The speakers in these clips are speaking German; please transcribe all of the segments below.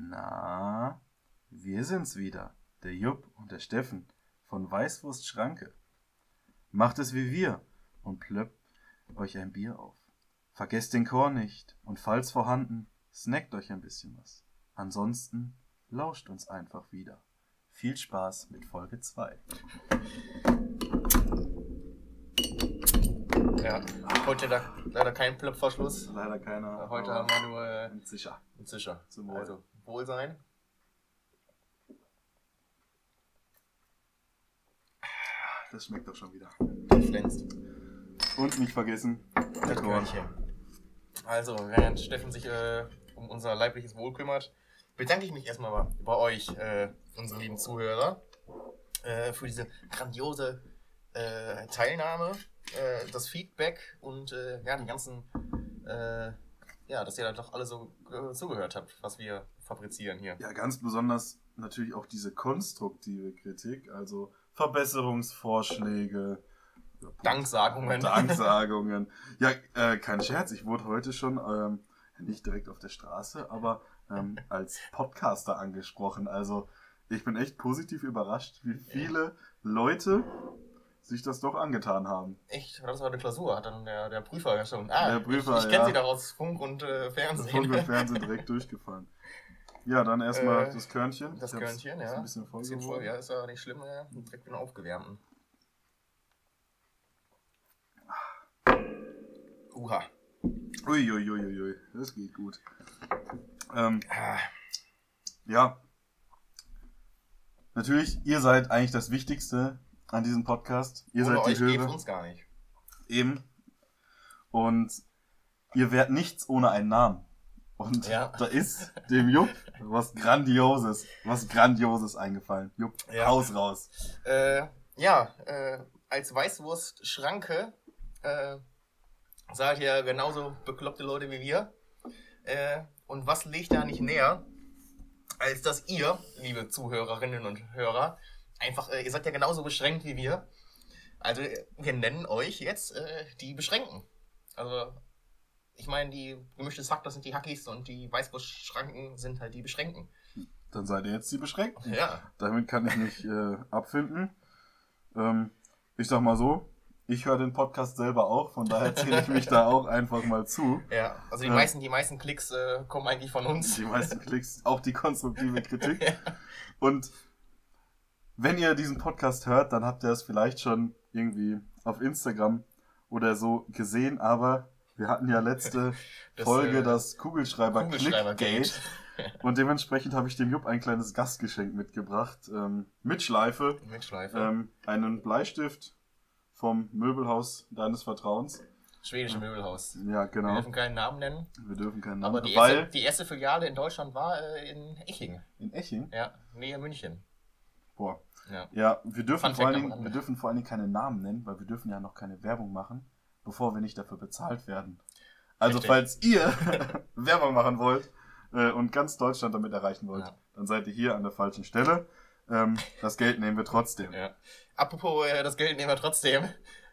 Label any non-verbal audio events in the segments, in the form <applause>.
Na, wir sind's wieder, der Jupp und der Steffen von Weißwurst Schranke. Macht es wie wir und plöppt euch ein Bier auf. Vergesst den Chor nicht und falls vorhanden, snackt euch ein bisschen was. Ansonsten lauscht uns einfach wieder. Viel Spaß mit Folge 2. Ja, heute da, leider kein Plöpfverschluss. Leider keiner. Heute haben wir nur äh, ein Sicher. einen Zischer. Zum Wohl. Also, Wohlsein. Das schmeckt doch schon wieder. Der glänzt. Und nicht vergessen, der. Körnchen. Also, während Steffen sich äh, um unser leibliches Wohl kümmert, bedanke ich mich erstmal bei euch, äh, unsere lieben Zuhörer, äh, für diese grandiose äh, Teilnahme, äh, das Feedback und äh, ja, die ganzen, ja, dass ihr da doch alle so äh, zugehört habt, was wir fabrizieren hier. Ja, ganz besonders natürlich auch diese konstruktive Kritik, also Verbesserungsvorschläge, Danksagungen. Danksagungen. Ja, äh, kein Scherz, ich wurde heute schon ähm, nicht direkt auf der Straße, aber ähm, als Podcaster angesprochen. Also ich bin echt positiv überrascht, wie viele Leute sich das doch angetan haben. Echt? Das war eine Klausur, hat dann der, der Prüfer schon. Ah, Der Prüfer, ich, ich kenne ja. sie doch aus Funk und äh, Fernsehen. Funk und Fernsehen direkt <laughs> durchgefallen. Ja, dann erstmal Äh, das Körnchen. Das Körnchen, ist ja. ein bisschen voll Bisschen voll, ja, ist ja nicht schlimm, ja. Direkt wieder aufgewärmten. Uha. Uiuiuiui, das geht gut. Ähm, Ah, ja. Natürlich, ihr seid eigentlich das Wichtigste an diesem Podcast. Ihr Ohne seid euch die gäbe Hörer. uns gar nicht. Eben. Und ihr werdet nichts ohne einen Namen. Und Ja. da ist dem Jupp was Grandioses, was Grandioses eingefallen. Jupp, Ja. raus, raus. Äh, ja, äh, als Weißwurst-Schranke äh, seid ihr genauso bekloppte Leute wie wir. Äh, und was liegt da nicht näher, als dass ihr, liebe Zuhörerinnen und Hörer, einfach, äh, ihr seid ja genauso beschränkt wie wir. Also äh, wir nennen euch jetzt äh, die Beschränken. Also ich meine, die gemischte Hack, das sind die Hackies und die Weißwurst-Schranken sind halt die Beschränken. Dann seid ihr jetzt die Beschränkten. Ja, Damit kann ich mich äh, abfinden. Ähm, ich sag mal so, ich höre den Podcast selber auch, von daher zähle ich mich da auch einfach mal zu. ja. Also die Ja. meisten, die meisten Klicks äh, kommen eigentlich von uns. Die meisten Klicks, auch die konstruktive Kritik. <laughs> Und wenn ihr diesen Podcast hört, dann habt ihr es vielleicht schon irgendwie auf Instagram oder so gesehen, aber wir hatten ja letzte <laughs> Das, Folge äh, das Kugelschreiber, Kugelschreiber-Gate. Clickgate. <laughs> Und dementsprechend habe ich dem Jupp ein kleines Gastgeschenk mitgebracht. Ähm, mit Schleife. Mitschleife. Ähm, einen Bleistift vom Möbelhaus deines Vertrauens. Schwedische Möbelhaus. Ja, Wir genau. dürfen keinen Namen nennen. Wir dürfen keinen Namen Aber die weil erste, die erste Filiale in Deutschland war äh, in Eching. in Eching. Ja, Nähe München. Boah. Ja. Ja, wir dürfen, vor allen Dingen, wir dürfen vor allen Dingen keine Namen nennen, weil wir dürfen ja noch keine Werbung machen, bevor wir nicht dafür bezahlt werden. Also Richtig. falls ihr <laughs> Werbung machen wollt äh, und ganz Deutschland damit erreichen wollt, Ja. dann seid ihr hier an der falschen Stelle. Ähm, das Geld nehmen wir trotzdem. ja. Apropos, äh, das Geld nehmen wir trotzdem.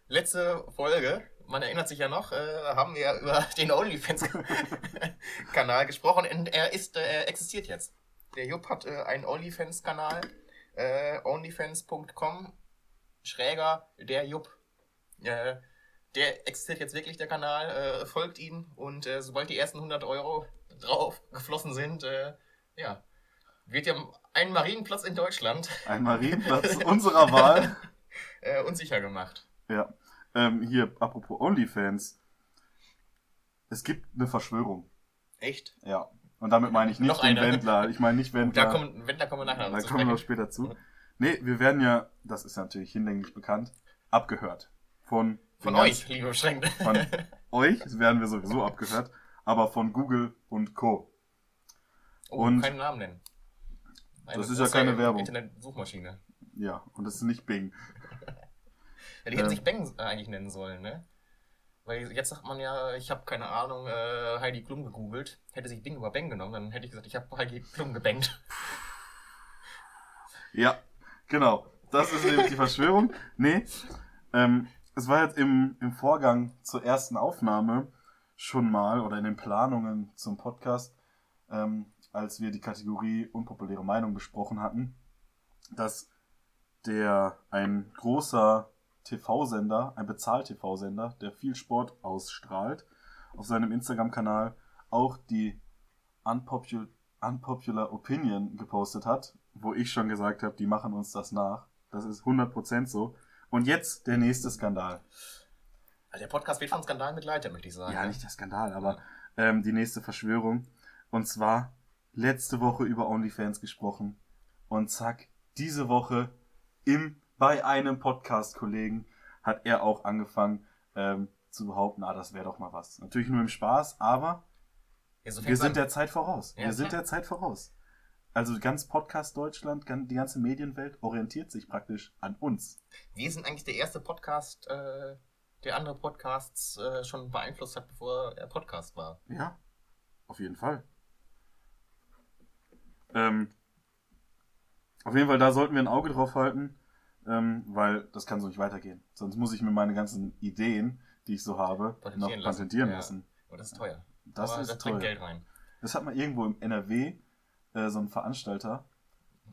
Letzte Folge, man erinnert sich ja noch, äh, haben wir <laughs> über den OnlyFans-Kanal <laughs> gesprochen und er ist, äh, er existiert jetzt. Der Jupp hat äh, einen OnlyFans-Kanal, äh, onlyfans.com, schräger der Jupp. Äh, der existiert jetzt wirklich, der Kanal, äh, folgt ihm und äh, sobald die ersten 100 Euro drauf geflossen sind, äh, ja, wird ja ein Marienplatz in Deutschland Ein Marienplatz unserer Wahl. <laughs> äh, unsicher gemacht. Ja. Ähm, hier, apropos OnlyFans. Es gibt eine Verschwörung. Echt? Ja. Und damit meine ich nicht Noch den eine. Wendler. Ich meine nicht Wendler. Da kommen, da kommen wir nachher Da kommen wir noch später zu. Nee, wir werden ja, das ist natürlich hinlänglich bekannt, abgehört. Von, Von euch, liebe Beschränkte. Von <laughs> euch werden wir sowieso abgehört, aber von Google und Co. Oh, Und- keinen Namen nennen. Eine Das ist ja keine Werbung. Internet-Suchmaschine. Ja, und das ist nicht Bing. <laughs> Ja, die hätten Ähm. sich Bang äh, eigentlich nennen sollen, ne? Weil jetzt sagt man ja, ich habe keine Ahnung, äh, Heidi Klum gegoogelt. Hätte sich Bing über Bang genommen, dann hätte ich gesagt, ich habe Heidi Klum gebankt. <laughs> Ja, genau. Das ist nämlich die Verschwörung. Nee, ähm, es war jetzt im, im Vorgang zur ersten Aufnahme schon mal oder in den Planungen zum Podcast, ähm, als wir die Kategorie unpopuläre Meinung besprochen hatten, dass der ein großer TV-Sender, ein Bezahl-TV-Sender, der viel Sport ausstrahlt, auf seinem Instagram-Kanal auch die Unpopular, Unpopular Opinion gepostet hat, wo ich schon gesagt habe, die machen uns das nach. Das ist 100% so. Und jetzt der nächste Skandal. Also der Podcast wird von Skandalen begleitet, möchte ich sagen. Ja, nicht der Skandal, aber ähm, die nächste Verschwörung. Und zwar letzte Woche über OnlyFans gesprochen. Und zack, diese Woche im, bei einem Podcast-Kollegen hat er auch angefangen ähm, zu behaupten, ah, das wäre doch mal was. Natürlich nur im Spaß, aber Ja, so wir sind an. der Zeit voraus. Ja, wir sind der Zeit voraus. Also ganz Podcast Deutschland, die ganze Medienwelt orientiert sich praktisch an uns. Wir sind eigentlich der erste Podcast, äh, der andere Podcasts äh, schon beeinflusst hat, bevor er Podcast war. Ja, auf jeden Fall. Ähm, auf jeden Fall, da sollten wir ein Auge drauf halten, ähm, weil das kann so nicht weitergehen. Sonst muss ich mir meine ganzen Ideen, die ich so habe, Patentieren noch lassen. patentieren Ja. lassen. Und das ist teuer. Das Aber ist das teuer. Geld rein. Das hat mal irgendwo im NRW äh, so ein Veranstalter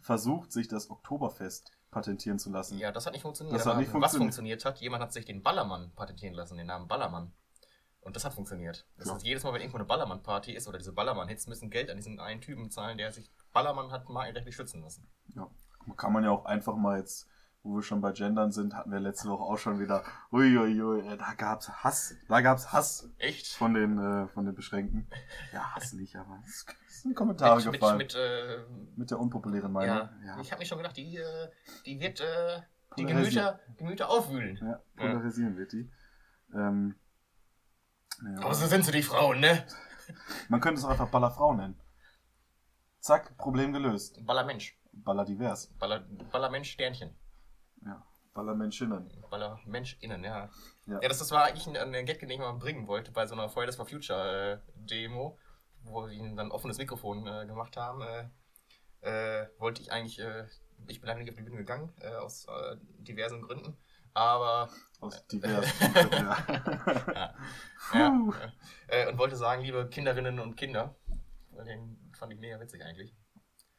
versucht, sich das Oktoberfest patentieren zu lassen. Ja, das hat nicht funktioniert. Das hat nicht Was funktioniert. funktioniert hat, jemand hat sich den Ballermann patentieren lassen, den Namen Ballermann. Und das hat funktioniert. Das Ja. heißt, jedes Mal, wenn irgendwo eine Ballermann-Party ist oder diese Ballermann-Hits, müssen Geld an diesen einen Typen zahlen, der sich Ballermann hat mal rechtlich schützen lassen. Ja. Kann man ja auch einfach mal jetzt, wo wir schon bei Gendern sind, hatten wir letzte Woche auch schon wieder, uiuiui, äh, da gab's Hass, da gab's Hass Echt? von den, äh, von den Beschränkten. Ja, Hass nicht, aber es sind Kommentare mit, mit, gefallen. Mit, mit, äh, der unpopulären Meinung. ja. Ja, Ich habe mich schon gedacht, die, äh, die wird äh, die. Gemüter, Gemüter aufwühlen. ja, polarisieren wird die. Ähm, ja, Aber so sind sie die Frauen, ne? man könnte es auch einfach Ballerfrau nennen. Zack, Problem gelöst. Ballermensch. Ballerdivers. Baller, Ballermensch Sternchen. Ballermenschinnen. Ballermensch innen, ja. Ja. Ja, das, das war eigentlich ein, ein Gag, den ich mal bringen wollte bei so einer Fridays for Future äh, Demo, wo sie ihnen dann offenes Mikrofon äh, gemacht haben. Äh, äh, wollte ich eigentlich, äh, ich bin leider nicht auf die Bühne gegangen, äh, aus diversen Gründen. Aber Aus diversen <laughs> Gründen, ja. ja, ja, und wollte sagen, liebe Kinderinnen und Kinder, den fand ich mega witzig eigentlich.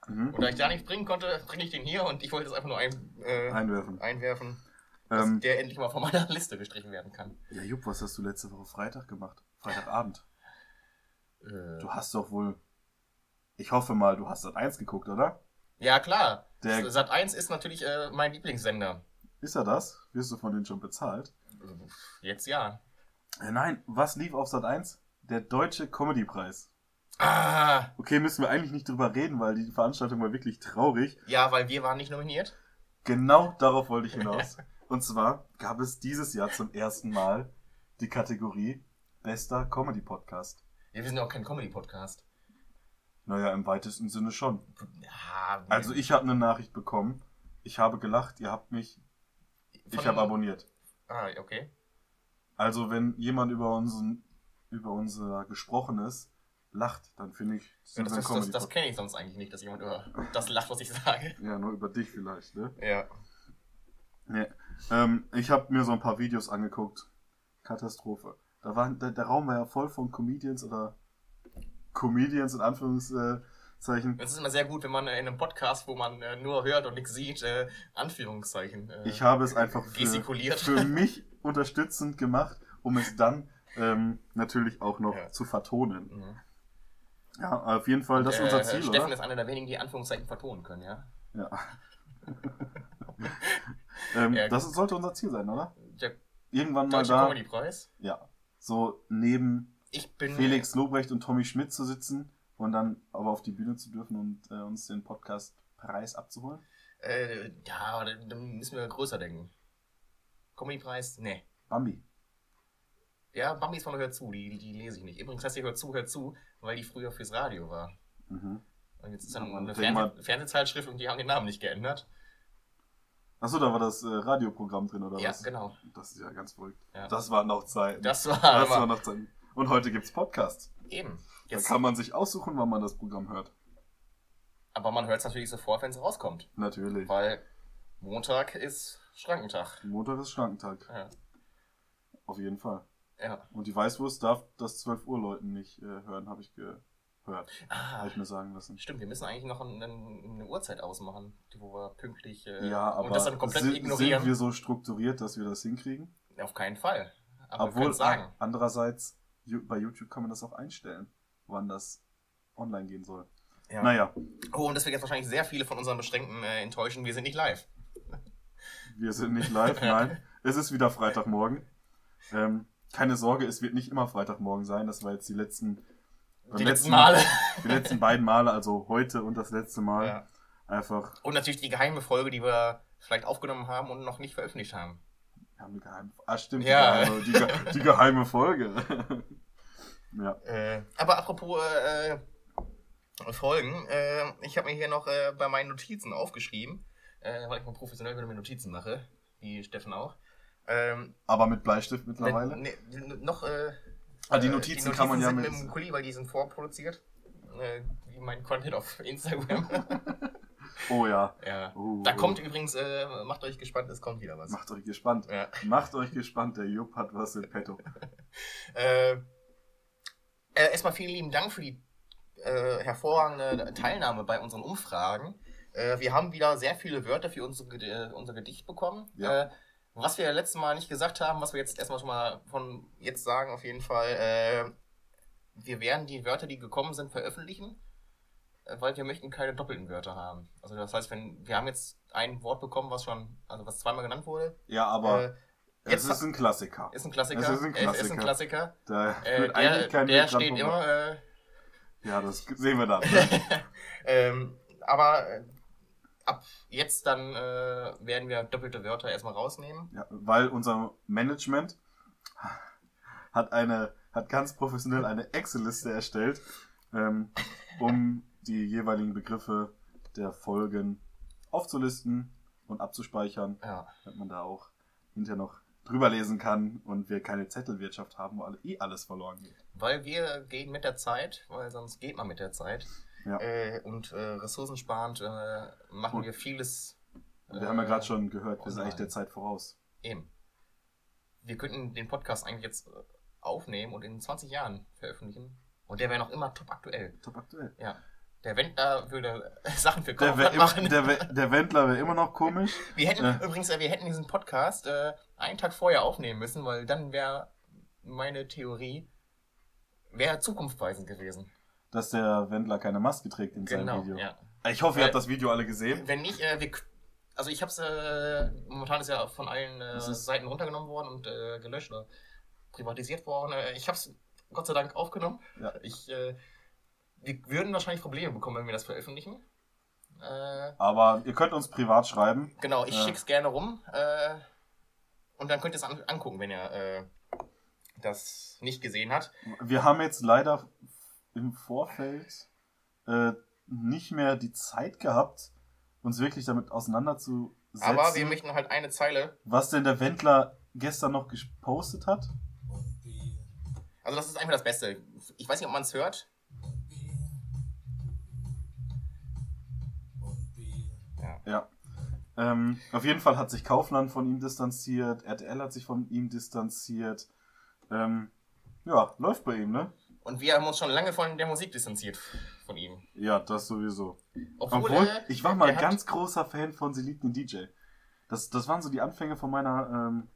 Mhm. Und da ich da nicht bringen konnte, bringe ich den hier und ich wollte es einfach nur ein, äh, Einwerfen. einwerfen, dass Ähm, der endlich mal von meiner <laughs> Liste gestrichen werden kann. ja, Jupp, was hast du letzte Woche Freitag gemacht? Freitagabend. Äh, Du hast doch wohl. Ich hoffe mal, du hast Sat 1 geguckt, oder? Ja, klar. Der- Sat 1 ist natürlich äh, mein Lieblingssender. Ist er das? Wirst du von denen schon bezahlt? Jetzt ja. Äh, nein, was lief auf Sat 1? Der Deutsche Comedy-Preis. Ah, Okay, müssen wir eigentlich nicht drüber reden, weil die Veranstaltung war wirklich traurig. ja, weil wir waren nicht nominiert. Genau darauf wollte ich <laughs> hinaus. Und zwar gab es dieses Jahr zum ersten Mal die Kategorie Bester Comedy-Podcast. Ja, wir sind ja auch kein Comedy-Podcast. Naja, im weitesten Sinne schon. Ja, Also ich habe eine Nachricht bekommen. Ich habe gelacht, ihr habt mich. Ich Von- habe abonniert. Ah, okay. Also wenn jemand über unseren, über unser Gesprochenes lacht, dann finde ich, Ja, das das, das, das kenne ich sonst eigentlich nicht, dass jemand über das lacht, was ich sage. Ja, nur über dich vielleicht, ne? Ja. Nee. Ähm, ich habe mir so ein paar Videos angeguckt. Katastrophe. Da war, der, der Raum war ja voll von Comedians oder Comedians in Anführungszeichen. Es ist immer sehr gut, wenn man in einem Podcast, wo man äh, nur hört und nichts sieht, äh, Anführungszeichen äh, Ich habe es einfach für, für <laughs> mich unterstützend gemacht, um es dann ähm, natürlich auch noch Ja. zu vertonen. Mhm. Ja, auf jeden Fall, das ist unser Ziel, Steffen oder? ist einer der wenigen, die Anführungszeichen vertonen können, ja. Ja. <laughs> ähm, Ja, das sollte unser Ziel sein, oder? Der Irgendwann mal da, Comedy-Preis. ja, so neben. Felix Lobrecht und Tommy Schmidt zu sitzen und dann aber auf die Bühne zu dürfen und äh, uns den Podcast-Preis abzuholen. Äh, ja, aber dann dann müssen wir größer denken. Comedy-Preis? Nee. Bambi. Ja, Bambi ist von Hör zu, die, die lese ich nicht. Übrigens heißt die Hör zu, Hör zu, weil die früher fürs Radio war. Mhm. Und jetzt ist Ja, eine denk mal- Fernseh Fernsehzeitschrift und die haben den Namen nicht geändert. Achso, da war das äh, Radioprogramm drin, oder ja, was? genau. Das ist ja ganz verrückt. Ja. Das waren noch Zeiten. Das war, Das waren noch Zeiten. Und heute gibt's Podcasts. eben. Da Jetzt, kann man sich aussuchen, wann man das Programm hört. aber man hört es natürlich sofort, wenn es rauskommt. Natürlich. Weil Montag ist Schrankentag. Montag ist Schrankentag. Ja. Auf jeden Fall. Ja. Und die Weißwurst darf das 12 Uhr Leuten nicht äh, hören, habe ich ge hört. Ah, Habe ich mir sagen lassen. stimmt, wir müssen eigentlich noch ein, ein, eine Uhrzeit ausmachen, wo wir pünktlich äh, Ja, aber und das dann komplett sind, ignorieren. sind wir so strukturiert, dass wir das hinkriegen? Auf keinen Fall. Aber Obwohl, sagen. andererseits, bei YouTube kann man das auch einstellen, wann das online gehen soll. Ja. Naja, Oh, und das wird jetzt wahrscheinlich sehr viele von unseren Beschränkten äh, enttäuschen. Wir sind nicht live. wir sind nicht live, <laughs> nein. Es ist wieder Freitagmorgen. Ähm, keine Sorge, es wird nicht immer Freitagmorgen sein. Das war jetzt die letzten, Die letzten Male. <laughs> die letzten beiden Male, also heute und das letzte Mal. Ja. Einfach, Und natürlich die geheime Folge, die wir vielleicht aufgenommen haben und noch nicht veröffentlicht haben. wir haben eine geheime, ah stimmt, Ja. die, geheime, die, die geheime Folge. <laughs> ja, Äh, aber apropos äh, Folgen, äh, ich habe mir hier noch äh, bei meinen Notizen aufgeschrieben, äh, weil ich mal professionell mit Notizen mache, wie Steffen auch. Ähm, aber mit Bleistift mittlerweile. Ne, ne, noch. Äh, Ah, die äh, Notizen kann man ja mit- mit dem Kuli, weil die sind vorproduziert. Äh, wie mein Content auf Instagram. <laughs> Oh ja. ja. Oh, Da oh. kommt übrigens, äh, macht euch gespannt, es kommt wieder was. Macht euch gespannt. Ja. Macht euch gespannt, der Jupp hat was im Petto. <laughs> Äh, äh, erstmal vielen lieben Dank für die äh, hervorragende Teilnahme bei unseren Umfragen. Wir haben wieder sehr viele Wörter für unsere, unser Gedicht bekommen. Ja. Was wir letztes Mal nicht gesagt haben, was wir jetzt erstmal schon mal von jetzt sagen, auf jeden Fall, äh, wir werden die Wörter, die gekommen sind, veröffentlichen, äh, weil wir möchten keine doppelten Wörter haben. Also das heißt, wenn wir haben jetzt ein Wort bekommen, was schon, also was zweimal genannt wurde, Ja, aber äh, es jetzt ist ein Klassiker. ist ein Klassiker. Es ist ein Es ist ein Klassiker. Klassiker. Da Äh, wird der eigentlich kein der steht immer. Äh, Ja, das sehen wir dann. Ne? <laughs> ähm, aber ab jetzt dann äh, werden wir doppelte Wörter erstmal rausnehmen. Ja, weil unser Management hat eine, hat ganz professionell eine Excel-Liste erstellt, ähm, um die jeweiligen Begriffe der Folgen aufzulisten und abzuspeichern, Ja. damit man da auch hinterher noch drüber lesen kann und wir keine Zettelwirtschaft haben, wo alle, eh alles verloren geht. Weil wir gehen mit der Zeit, weil sonst geht man mit der Zeit. Ja. Äh, und äh, ressourcensparend äh, machen Und- wir vieles. Wir haben ja äh, gerade schon gehört, wir sind eigentlich der Zeit voraus. Eben. Wir könnten den Podcast eigentlich jetzt äh, aufnehmen und in 20 Jahren veröffentlichen. Und der wäre noch immer top aktuell. Top aktuell. Ja. Der Wendler würde <laughs> Sachen für Der, Kaufland immer, machen. der, der Wendler wäre immer noch komisch. <laughs> Wir hätten Ja. übrigens, äh, wir hätten diesen Podcast äh, einen Tag vorher aufnehmen müssen, weil dann wäre meine Theorie wäre zukunftsweisend gewesen. Dass der Wendler keine Maske trägt in seinem Genau. Video. Ja. Ich hoffe, ihr habt das Video alle gesehen. Wenn nicht, äh, wir, also ich habe es äh, momentan ist ja von allen äh, Seiten runtergenommen worden und äh, gelöscht oder privatisiert worden. Äh, ich habe es Gott sei Dank aufgenommen. Ja. Ich, äh, wir würden wahrscheinlich Probleme bekommen, wenn wir das veröffentlichen. Aber ihr könnt uns privat schreiben. genau, ich schick's gerne rum. Und dann könnt ihr es an, angucken, wenn ihr das nicht gesehen habt. Wir haben jetzt leider im Vorfeld äh, nicht mehr die Zeit gehabt, uns wirklich damit auseinanderzusetzen, Aber wir möchten halt eine Zeile. was denn der Wendler gestern noch gepostet hat. Also das ist einfach das Beste. Ich weiß nicht, ob man es hört. Ja. Ähm, auf jeden Fall hat sich Kaufland von ihm distanziert, RTL hat sich von ihm distanziert. Ähm, ja, läuft bei ihm, ne? Und wir haben uns schon lange von der Musik distanziert von ihm. Ja, das sowieso. Obwohl, Obwohl, äh, ich war mal ganz großer Fan von Sie liebt den DJ. Das, das waren so die Anfänge von meiner ähm,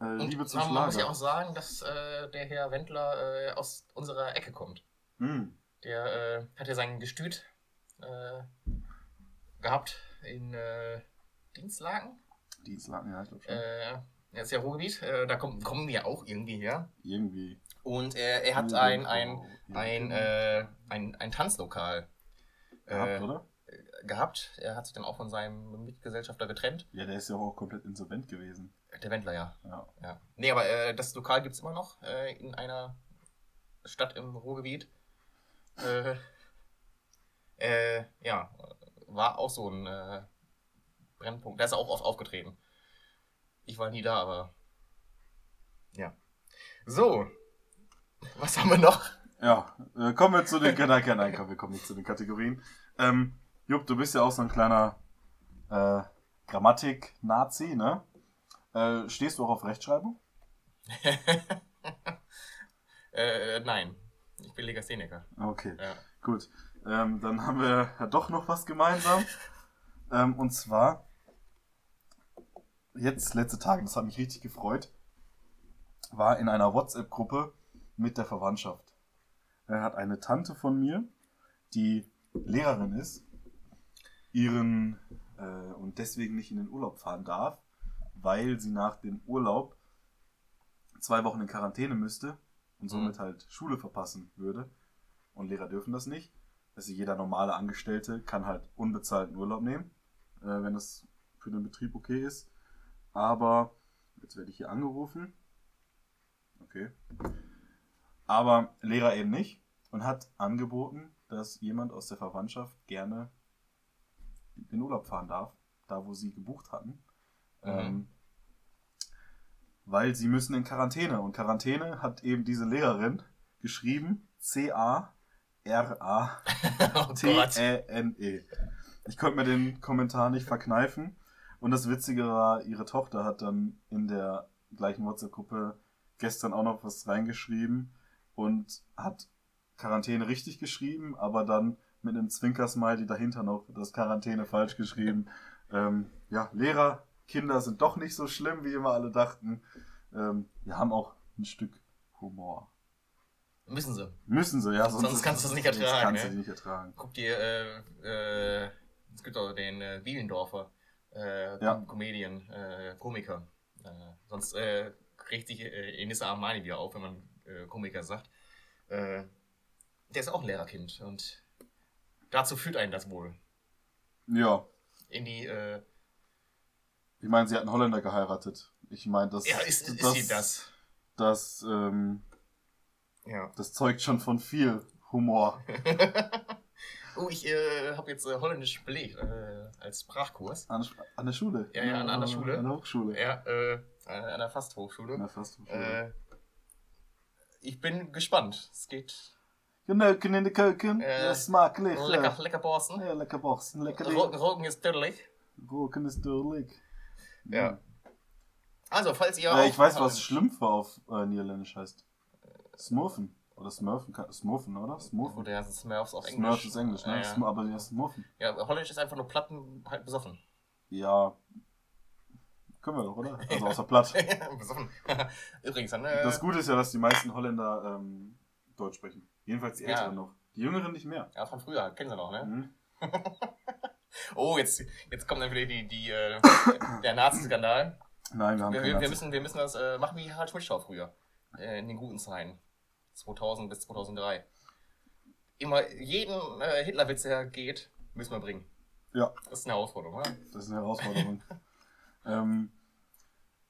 äh, Liebe zum man, man muss ja Schlager. auch sagen, dass äh, der Herr Wendler äh, aus unserer Ecke kommt. Hm. Der äh, hat ja sein Gestüt äh, gehabt in Dienstlagen. Dienstlagen, ja, ich glaube schon. Äh, er ist ja Ruhrgebiet, da kommen, kommen wir auch irgendwie her. Irgendwie. Und äh, er hat ein, ein, ein, äh, ein, ein Tanzlokal gehabt, äh, oder? gehabt. Er hat sich dann auch von seinem Mitgesellschafter getrennt. Ja, der ist ja auch komplett insolvent gewesen. Der Wendler, ja. Ja. ja. Nee, aber äh, das Lokal gibt es immer noch äh, in einer Stadt im Ruhrgebiet. Äh, ja, war auch so ein Brennpunkt. Da ist er auch oft aufgetreten. Ich war nie da, aber. Ja. So. Was haben wir noch? Ja, äh, kommen wir zu den. <laughs> Nein, nein, nein, komm, wir kommen nicht zu den Kategorien. Ähm, Jupp, du bist ja auch so ein kleiner äh, Grammatik-Nazi, ne? Äh, stehst du auch auf Rechtschreibung? <laughs> äh, nein. Ich bin Legastheniker. Okay, Ja. gut. Ähm, dann haben wir ja doch noch was gemeinsam. ähm, und zwar, jetzt letzte Tage, das hat mich richtig gefreut, war in einer WhatsApp-Gruppe mit der Verwandtschaft. Er hat eine Tante von mir, die Lehrerin ist, ihren äh, und deswegen nicht in den Urlaub fahren darf, weil sie nach dem Urlaub zwei Wochen in Quarantäne müsste und somit halt Schule verpassen würde. Und Lehrer dürfen das nicht. Also jeder normale Angestellte kann halt unbezahlten Urlaub nehmen, äh, wenn das für den Betrieb okay ist. Aber jetzt werde ich hier angerufen. Okay. Aber Lehrer eben nicht und hat angeboten, dass jemand aus der Verwandtschaft gerne in den Urlaub fahren darf, da wo sie gebucht hatten. Ähm, weil sie müssen in Quarantäne. Und Quarantäne hat eben diese Lehrerin geschrieben. C-A-R-A-T-E-N-E. Ich konnte mir den Kommentar nicht verkneifen. Und das Witzige war, ihre Tochter hat dann in der gleichen WhatsApp-Gruppe gestern auch noch was reingeschrieben und hat Quarantäne richtig geschrieben, aber dann mit einem Zwinkersmiley dahinter noch das Quarantäne falsch geschrieben. Ähm, ja, Lehrer, Kinder sind doch nicht so schlimm, wie immer alle dachten. Ähm, wir haben auch ein Stück Humor. Müssen sie. Müssen sie, ja. Sonst kannst du es nicht sonst ertragen, kannst du ne? nicht ertragen. Guck dir, äh, äh, es gibt auch den äh, Bielendorfer, äh, Ja. Comedian, äh, Komiker. Äh, sonst äh, sich äh, Enissa Armani wieder auf, wenn man äh, Komiker sagt. Äh, der ist auch ein Lehrerkind und dazu führt einen das wohl. Ja, In die, äh, ich meine, sie hat einen Holländer geheiratet. Ich meine, das, ja, ist, ist das, sie das? Das, ähm, Ja. das zeugt schon von viel Humor. <laughs> Oh, ich äh, habe jetzt äh, Holländisch belegt äh, als Sprachkurs. An, an der Schule. Ja, ja, an- an der Schule. An der Hochschule. Ja, äh, an der Fasthochschule. Na, fast Hochschule. Äh, ich bin gespannt. Es geht Geneuken in de keuken. Äh, ja, smakelijk. lecker, ja. lecker borsten. Ja, lekker borsten. Lekker Ro Roken ist tödlich. Roken ist duidelijk. Ja. Also, falls ihr Äh, auch- ich weiß, was Schlumpfe auf äh, Niederländisch heißt. Smurfen. Oder Smurfen. Smurfen, oder? Smurfen. Oder ja, Smurfs auf Englisch. Smurf ist Englisch, ne? Ja, ja. Aber ja, Smurfen. ja, Holländisch ist einfach nur Platten halt besoffen. Ja. Können wir doch, oder? <laughs> Also außer Platt. <laughs> Übrigens, dann, äh, Das Gute ist ja, dass die meisten Holländer ähm, Deutsch sprechen. Jedenfalls die Ja. Älteren noch. Die Jüngeren nicht mehr. ja, von früher, kennen sie noch, ne? Mhm. <laughs> Oh, jetzt, jetzt kommt dann wieder die, die, äh, der Nazi-Skandal. Nein, wir haben Wir, keine wir, wir, Nazis. müssen, wir müssen das äh, machen wie Harald Schmidt früher. Äh, in den guten Zeiten. 2000 bis 2003. Immer jeden äh, Hitlerwitz, der geht, müssen wir bringen. Ja, Das ist eine Herausforderung, oder? das ist eine Herausforderung. ähm,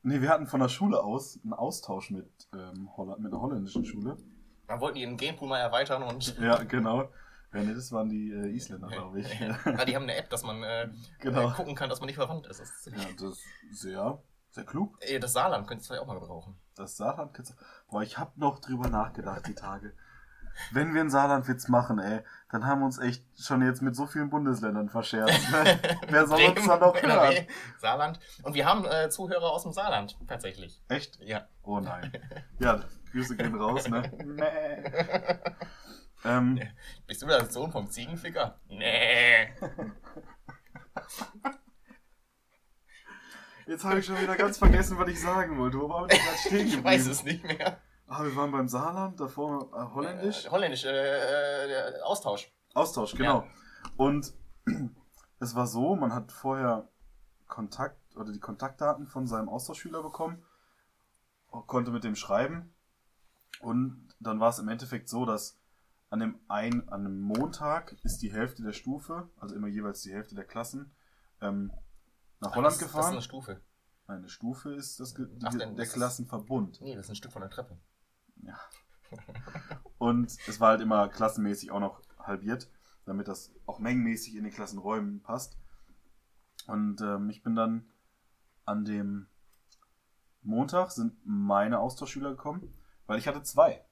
nee, wir hatten von der Schule aus einen Austausch mit, ähm, Holland, mit einer holländischen Schule. Dann wollten die den Gamepool mal erweitern und <laughs> Ja, genau. Ja, nee, das waren die äh, Isländer, glaube ich. ja, die haben eine App, dass man äh, Genau. äh, gucken kann, dass man nicht verwandt ist. Das, ist das ist sehr, sehr klug. das Saarland könntest du vielleicht auch mal gebrauchen. Das Saarland Boah, ich hab noch drüber nachgedacht, die Tage. Wenn wir einen Saarlandwitz machen, ey, dann haben wir uns echt schon jetzt mit so vielen Bundesländern verscherzt. Ne? <laughs> Wer soll uns dann noch hören? Saarland. Und wir haben äh, Zuhörer aus dem Saarland, tatsächlich. Echt? Ja. Oh nein. <laughs> Ja, Grüße gehen raus, ne? Nee. ähm, Bist du der Sohn vom Ziegenficker? Nee. jetzt habe ich schon wieder ganz vergessen, was ich sagen wollte. Wo war ich <laughs> gerade stehen geblieben? Ich weiß es nicht mehr. Ah, wir waren beim Saarland, davor äh, Holländisch. Äh, Holländisch, äh, äh, Austausch. Austausch, genau. Und <clears throat> es war so, man hat vorher Kontakt oder die Kontaktdaten von seinem Austauschschüler bekommen, konnte mit dem schreiben und dann war es im Endeffekt so, dass an dem ein, an einem Montag ist die Hälfte der Stufe, also immer jeweils die Hälfte der Klassen, ähm, nach Holland das, Das ist gefahren. eine Stufe. Nein, eine Stufe ist das, Ach, die, der Klassenverbund. Nee, das ist ein Stück von der Treppe. Ja. <laughs> Und es war halt immer klassenmäßig auch noch halbiert, damit das auch mengenmäßig in den Klassenräumen passt. Und ähm, ich bin dann an dem Montag sind meine Austauschschüler gekommen, weil ich hatte zwei.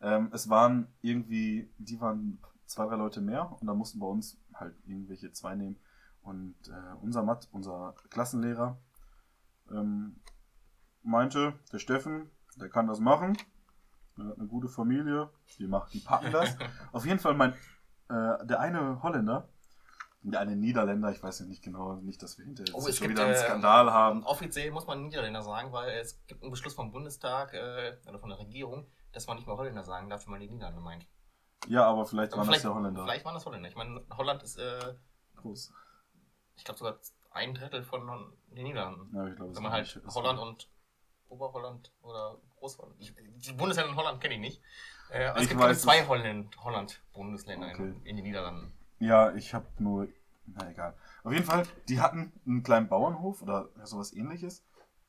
Ähm, es waren irgendwie, die waren zwei, drei Leute mehr und da mussten bei uns halt irgendwelche zwei nehmen. Und äh, unser Matt, unser Klassenlehrer, ähm, meinte, der Steffen, der kann das machen. Eine, eine gute Familie. Die, macht, die packen das. <laughs> Auf jeden Fall mein, äh, der eine Holländer, der eine Niederländer, ich weiß ja nicht genau, nicht, dass wir hinterher Oh, schon gibt, wieder einen äh, Skandal haben. Offiziell muss man Niederländer sagen, weil es gibt einen Beschluss vom Bundestag äh, oder von der Regierung, dass man nicht mehr Holländer sagen darf, wenn man die Niederlande meint. Ja, aber vielleicht Aber waren das vielleicht, ja Holländer. vielleicht waren das Holländer. Ich meine, Holland ist, äh, Groß. ich glaube, sogar ein Drittel von den Niederlanden. Ja, ich glaube, Wenn man halt Holland und Oberholland oder Großholland. Ich, die Bundesländer in Holland kenne ich nicht. Äh, aber es Ich gibt weiß ich, zwei es. Holland- Holland-Bundesländer Okay. in, in den Niederlanden. Ja, ich habe nur. Na egal. Auf jeden Fall, die hatten einen kleinen Bauernhof oder sowas ähnliches.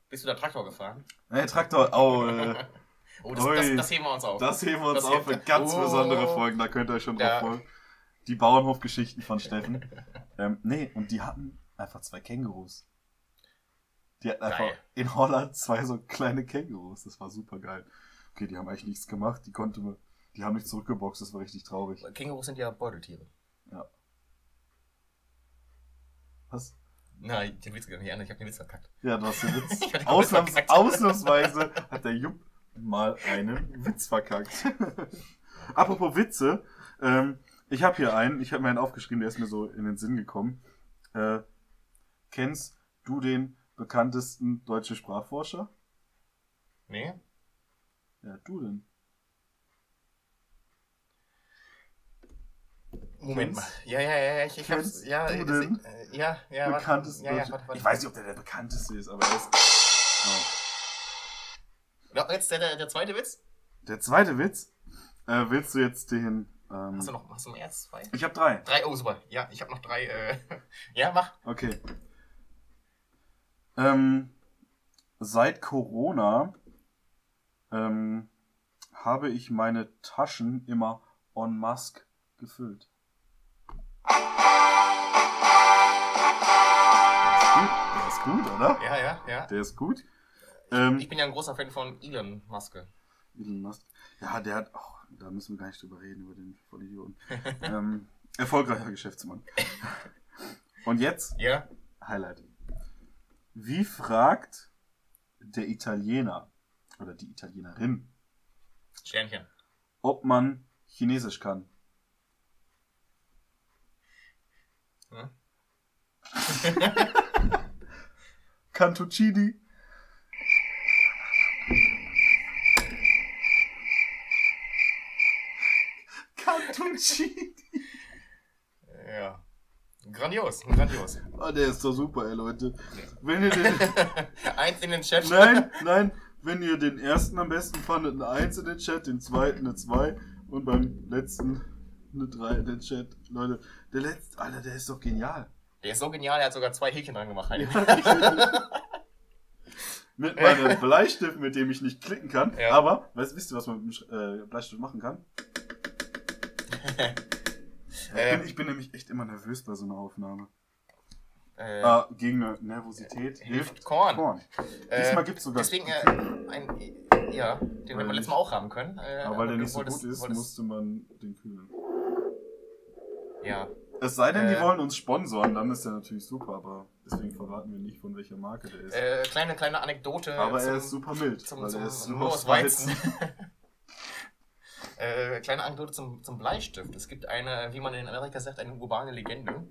Bist du da Traktor gefahren? Ne, Traktor. Oh, äh, <laughs> Oh, das, das, das heben wir uns auf. das heben wir uns Das auf für ganz Oh. besondere Folgen. Da könnt ihr euch schon drauf Ja. freuen. Die Bauernhofgeschichten von Steffen. <laughs> ähm, nee, und die hatten einfach zwei Kängurus. Die hatten einfach Geil. in Holland zwei so kleine Kängurus. Das war super geil. Okay, die haben eigentlich nichts gemacht. Die konnte man. Die haben mich zurückgeboxt. Das war richtig traurig. Kängurus sind ja Beuteltiere. Was? Nein, den Witz gar nicht an, ich habe den Witz verkackt. Ja, du hast den Witz. <laughs> Ausnahms Witz verkackt. ausnahmsweise hat der Jupp mal einen <laughs> Witz verkackt. <laughs> Apropos Witze, ähm, ich habe hier einen, ich habe mir einen aufgeschrieben, der ist mir so in den Sinn gekommen. Äh, kennst du den bekanntesten deutschen Sprachforscher? Nee? Ja, du denn. Moment mal. Ja, ja, ja, ich, ich hab's. Ja, du das- den äh, ja, ja, bekanntesten ja, ja, warte, warte. Ich weiß nicht, ob der der bekannteste ist, aber er ist. Oh. Ja, jetzt der, der, der zweite Witz. Der zweite Witz. Äh, willst du jetzt den. Ähm, Hast du noch, hast du erst zwei? ich habe drei. Drei, oh super. Ja, ich habe noch drei. Äh, <laughs> ja, mach. Okay. Ähm, seit Corona ähm, habe ich meine Taschen immer en masse gefüllt. Der ist gut, oder? Ja, ja, ja. Der ist gut. Ähm, Ich bin ja ein großer Fan von Elon Musk. Elon Musk. Ja, der hat. Oh, da müssen wir gar nicht drüber reden, über den Vollidioten. ähm, erfolgreicher Geschäftsmann. <laughs> Und jetzt Ja? Highlight. Wie fragt der Italiener oder die Italienerin, Sternchen. ob man Chinesisch kann? Hm? <laughs> Cantuccini. <laughs> Cantuccini. Ja. Grandios, grandios. Oh, der ist doch super, ey, Leute. Wenn ihr den, <laughs> Eins in den Chat. nein, nein, wenn ihr den ersten am besten fandet, eine 1 in den Chat, den zweiten eine 2 und beim letzten eine 3 in den Chat. Leute, der letzte, Alter, der ist doch genial. Der ist so genial, er hat sogar zwei Häkchen dran gemacht. <laughs> mit meinem Bleistift, mit dem ich nicht klicken kann. Ja. Aber, weißt, wisst ihr, was man mit dem äh, Bleistift machen kann? <laughs> Ich Äh. bin, ich bin nämlich echt immer nervös bei so einer Aufnahme. äh, Ah, gegen eine Nervosität hilft Korn. Korn. Äh, Diesmal gibt's sogar. Deswegen, äh, ein, ja, den hätten wir letztes Mal auch haben können. Äh, aber weil der nicht so gut ist, wolltest- musste man den kühlen. Ja, Es sei denn, die Äh. wollen uns sponsoren, dann ist der natürlich super, aber deswegen verraten wir nicht, von welcher Marke der ist. äh, kleine, kleine Anekdote. aber zum, er ist super mild, zum, weil zum er ist nur aus Weizen. <laughs> äh, kleine Anekdote zum, zum Bleistift. Es gibt eine, wie man in Amerika sagt, eine urbane Legende.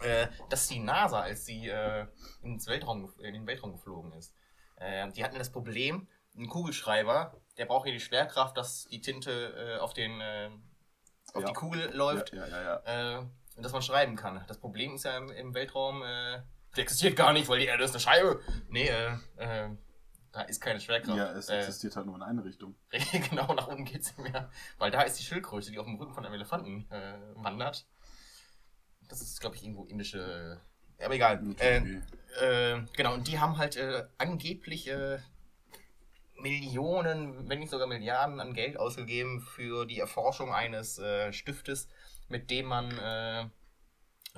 Äh, dass die NASA, als sie äh, ins Weltraum, in den Weltraum geflogen ist, äh, die hatten das Problem, ein Kugelschreiber, der braucht ja die Schwerkraft, dass die Tinte äh, auf, den, äh, auf Ja. die Kugel läuft Ja, ja, und dass man schreiben kann. Das Problem ist ja im, im Weltraum, die existiert gar nicht, weil die Erde ist eine Scheibe. Nee, äh, da ist keine Schwerkraft. Ja, es äh, existiert halt nur in eine Richtung. <laughs> genau, nach unten geht's nicht mehr. Weil da ist die Schildkröte, die auf dem Rücken von einem Elefanten äh, wandert. Das ist, glaube ich, irgendwo indische. Äh, aber egal. Äh, Okay. äh, genau, und die haben halt äh, angeblich äh, Millionen, wenn nicht sogar Milliarden an Geld ausgegeben für die Erforschung eines äh, Stiftes, mit dem man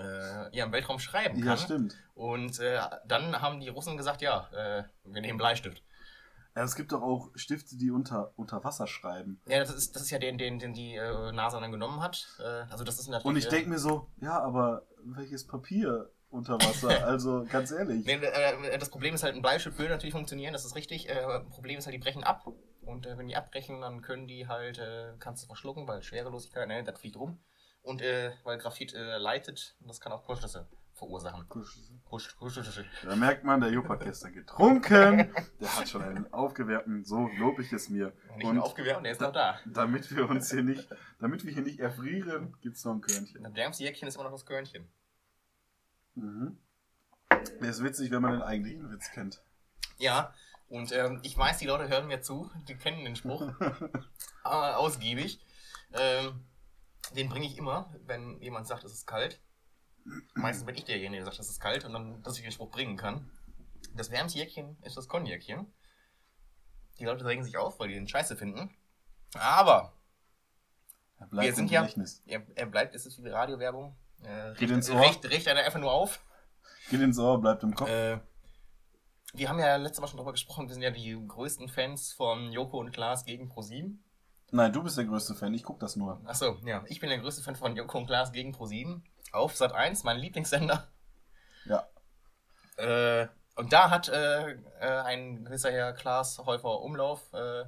äh, ja, im Weltraum schreiben kann. Ja, stimmt. Und äh, dann haben die Russen gesagt, ja, äh, wir nehmen Bleistift. Ja, es gibt doch auch Stifte, die unter, unter Wasser schreiben. Ja, das ist, das ist ja den, den, den die äh, NASA dann genommen hat. Äh, also das ist natürlich. Und ich äh, denke mir so, ja, aber welches Papier unter Wasser? <laughs> Also ganz ehrlich. Nee, das Problem ist halt, ein Bleistift will natürlich funktionieren, das ist richtig. Problem ist halt, die brechen ab. Und wenn die abbrechen, dann können die halt, kannst du verschlucken, weil Schwerelosigkeit, ne, das fliegt rum. Und äh, weil Graphit äh, leitet, und das kann auch Kurzschlüsse verursachen. Kusch- Kurzschlüsse. Da merkt man, der Jupp hat gestern getrunken. Der hat schon einen aufgewärmten, so lob ich es mir. Nicht Und aufgewärmt, der ist noch da. damit wir uns hier nicht, damit wir hier nicht erfrieren, gibt's noch ein Körnchen. Das wärmste Jäckchen ist immer noch das Körnchen. Mhm. Der ist witzig, wenn man den eigentlichen Witz kennt. Ja, und ähm, ich weiß, die Leute hören mir zu, die kennen den Spruch <laughs> äh, ausgiebig. Ähm, den bringe ich immer, wenn jemand sagt, es ist kalt. Meistens bin ich derjenige, der sagt, es ist kalt und dann, dass ich den Spruch bringen kann. Das wärmste Jäckchen ist das Cognacchen. Die Leute regen sich auf, weil die den scheiße finden. Aber Er bleibt Wir sind im ja- Gedächtnis. er, er bleibt, ist es wie Radiowerbung. Äh, Geht ins Ohr. riecht, riecht einer einfach nur auf. Geht ins Ohr, bleibt im Kopf. Äh, wir haben ja letztes Mal schon drüber gesprochen, wir sind ja die größten Fans von Joko und Klaas gegen ProSieben. Nein, du bist der größte Fan, ich guck das nur. Achso, ja, ich bin der größte Fan von Joko und Klaas gegen ProSieben. Auf Sat 1, mein Lieblingssender. Ja. Äh, und da hat äh, äh, ein gewisser Herr Klaas Häufer Umlauf äh,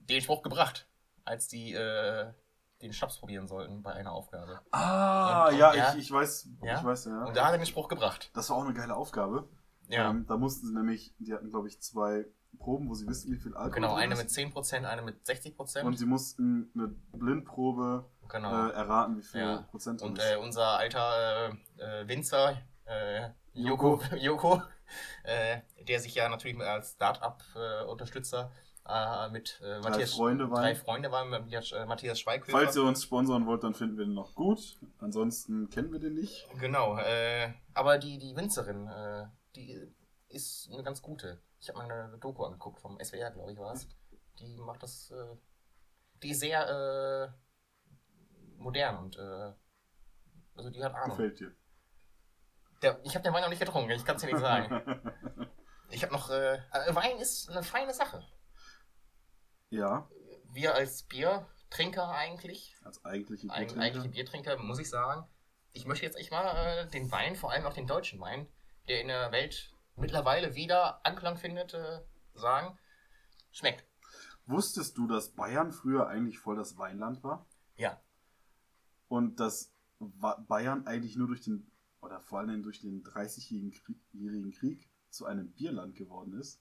den Spruch gebracht, als die äh, den Schnaps probieren sollten bei einer Aufgabe. Ah, Und- und ja, er- ich, ich weiß, Ja? ich weiß, ja. Und da hat er den Spruch gebracht. Das war auch eine geile Aufgabe. Ja. Ähm, da mussten sie nämlich, die hatten, glaube ich, zwei Proben, wo sie wissen, wie viel Alkohol Genau, eine ist. mit 10%, eine mit 60%. Und sie mussten eine Blindprobe genau. äh, erraten, wie viel Ja. Prozent Und ist. äh, unser alter äh, äh, Winzer, äh, Joko, Joko <laughs> äh, der sich ja natürlich als Start-up-Unterstützer mit Matthias, Freunde waren. drei Freunde waren, mit Matthias, Schweighöfer. Falls ihr uns sponsoren wollt, dann finden wir den noch gut. Ansonsten kennen wir den nicht. Genau, aber die, die Winzerin, die ist eine ganz gute. Ich habe mal eine Doku angeguckt vom SWR, glaube ich, war es. Die macht das, äh, die ist sehr äh, modern und äh, also die hat Ahnung. Gefällt dir. Der, ich habe den Wein noch nicht getrunken, ich kann es dir nicht sagen. <laughs> Ich habe noch, äh, äh, Wein ist eine feine Sache. ja, Wir als Biertrinker eigentlich, als eigentliche Eig Biertrinker. eigentliche Biertrinker, muss ich sagen, ich möchte jetzt echt mal äh, den Wein, vor allem auch den deutschen Wein, der in der Welt mittlerweile wieder Anklang findet, äh, sagen, schmeckt. Wusstest du, dass Bayern früher eigentlich voll das Weinland war? Ja. Und dass Bayern eigentlich nur durch den, oder vor allem durch den 30-jährigen Krieg, zu einem Bierland geworden ist?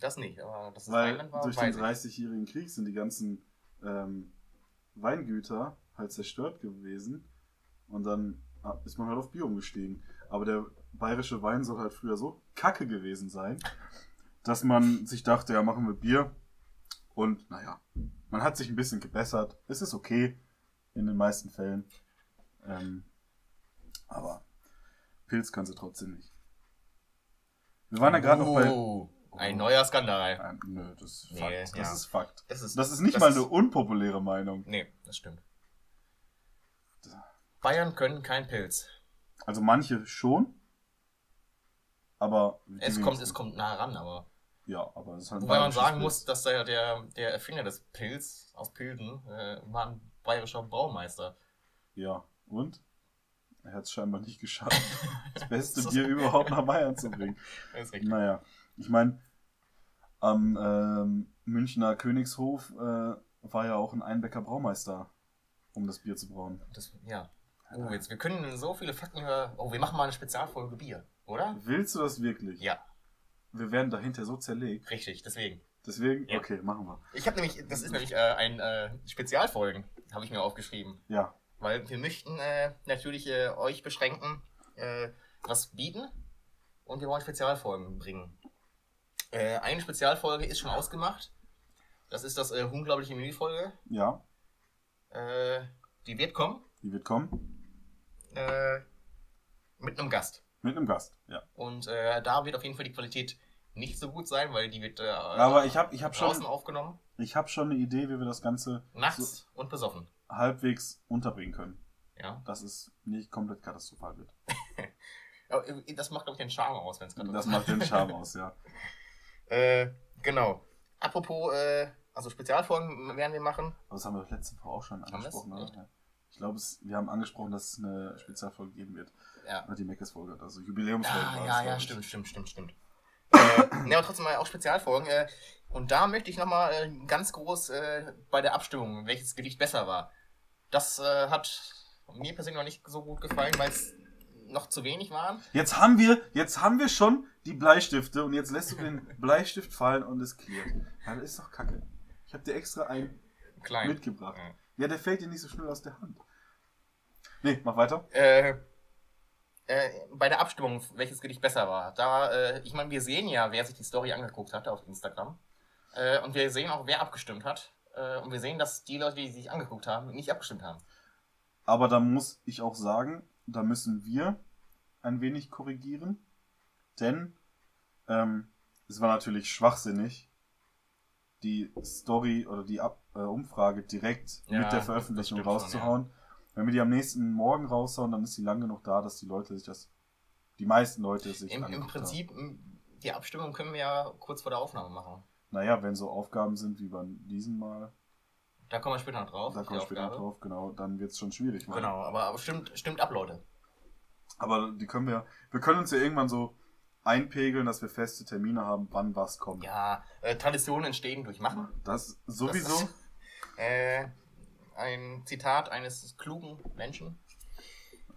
Das nicht, aber das ist Weil Rheinland war, durch den ich. 30-jährigen Krieg sind die ganzen ähm, Weingüter halt zerstört gewesen. Und dann ah, ist man halt auf Bier umgestiegen. Aber der bayerische Wein soll halt früher so kacke gewesen sein, dass man sich dachte, ja, machen wir Bier. Und naja, man hat sich ein bisschen gebessert. Es ist okay in den meisten Fällen. Ähm, aber Pilz kann sie trotzdem nicht. Wir waren ja gerade noch bei. Oh, ein neuer Skandal. Ähm, nö, das ist Nee, Fakt. Das ja. ist Fakt. Das ist, Das ist nicht das mal ist- eine unpopuläre Meinung. Nee, das stimmt. Bayern können kein Pilz. Also manche schon. Aber. Es kommt, es kommt nah ran, aber. Ja, aber es ist halt Wobei man sagen Pilz. muss, dass der, der, der Erfinder des Pilz aus Pilsen äh, war ein bayerischer Braumeister. Ja, und? Er hat es scheinbar nicht geschafft, <laughs> das beste <laughs> Bier überhaupt nach Bayern zu bringen. <laughs> Das ist richtig. Naja, ich meine, am ähm, Münchner Königshof äh, war ja auch ein Einbecker Braumeister, um das Bier zu brauen. Das, ja. Oh, jetzt, wir können so viele Fakten über. Oh, wir machen mal eine Spezialfolge Bier, oder? Willst du das wirklich? Ja, Wir werden dahinter so zerlegt. richtig, deswegen. Deswegen, Ja. okay, machen wir. Ich habe nämlich, das ist nämlich äh, ein äh, Spezialfolgen, habe ich mir aufgeschrieben. Ja, Weil wir möchten äh, natürlich äh, euch beschränken, äh, was bieten und wir wollen Spezialfolgen bringen. Äh, eine Spezialfolge ist schon ausgemacht. Das ist das äh, unglaubliche Menüfolge. ja, die wird kommen die wird kommen. mit einem Gast. Mit einem Gast, ja. Und äh, da wird auf jeden Fall die Qualität nicht so gut sein, weil die wird äh, Aber ich habe ich hab draußen schon, aufgenommen, ich hab schon eine Idee, wie wir das Ganze nachts und besoffen. so halbwegs unterbringen können. Ja. Dass es nicht komplett katastrophal wird. <laughs> Äh, Das macht, glaube ich, den Charme aus, wenn es gerade Das macht den Charme aus, ja. <laughs> Äh, genau. Apropos, äh, also Spezialfolgen werden wir machen. Aber das haben wir letzte Woche auch schon angesprochen, oder? Ich glaube, wir haben angesprochen, dass es eine Spezialfolge geben wird. Ja. Die Meckes-Folge, also Jubiläumsfolge. Ah, ja, ja, ich. stimmt, stimmt, stimmt, stimmt. äh, <clears throat> ne, aber trotzdem mal auch Spezialfolgen. Äh, und da möchte ich nochmal äh, ganz groß äh, bei der Abstimmung, welches Gedicht besser war. Das äh, hat mir persönlich noch nicht so gut gefallen, weil es noch zu wenig waren. Jetzt haben wir, jetzt haben wir schon die Bleistifte und jetzt lässt du den <laughs> Bleistift fallen und es klärt. Ja, das ist doch kacke. Ich habe dir extra einen Klein. mitgebracht. Ja. Ja, der fällt dir nicht so schnell aus der Hand. Nee, mach weiter. Äh, äh, bei der Abstimmung, welches Gedicht besser war. Da, äh, ich meine, wir sehen ja, wer sich die Story angeguckt hat auf Instagram. Äh, und wir sehen auch, wer abgestimmt hat. Äh, und wir sehen, dass die Leute, die sich angeguckt haben, nicht abgestimmt haben. Aber da muss ich auch sagen, da müssen wir ein wenig korrigieren. Denn ähm, es war natürlich schwachsinnig, die Story oder die Ab äh, Umfrage direkt Ja, mit der Veröffentlichung stimmt schon, rauszuhauen. Wenn wir die am nächsten Morgen raushauen, dann ist die lang genug da, dass die Leute sich das, die meisten Leute sich Im, Im Prinzip, m, die Abstimmung können wir ja kurz vor der Aufnahme machen. Haben. Naja, wenn so Aufgaben sind wie bei diesem Mal, Da kommen wir später noch drauf. da kommen wir später noch drauf, genau, dann wird es schon schwierig. werden. Genau, aber, aber stimmt, stimmt ab, Leute. Aber die können wir, wir können uns ja irgendwann so einpegeln, dass wir feste Termine haben, wann was kommt. Ja, äh, Traditionen entstehen durch Machen. Das sowieso. Das ist, <laughs> äh, ein Zitat eines klugen Menschen.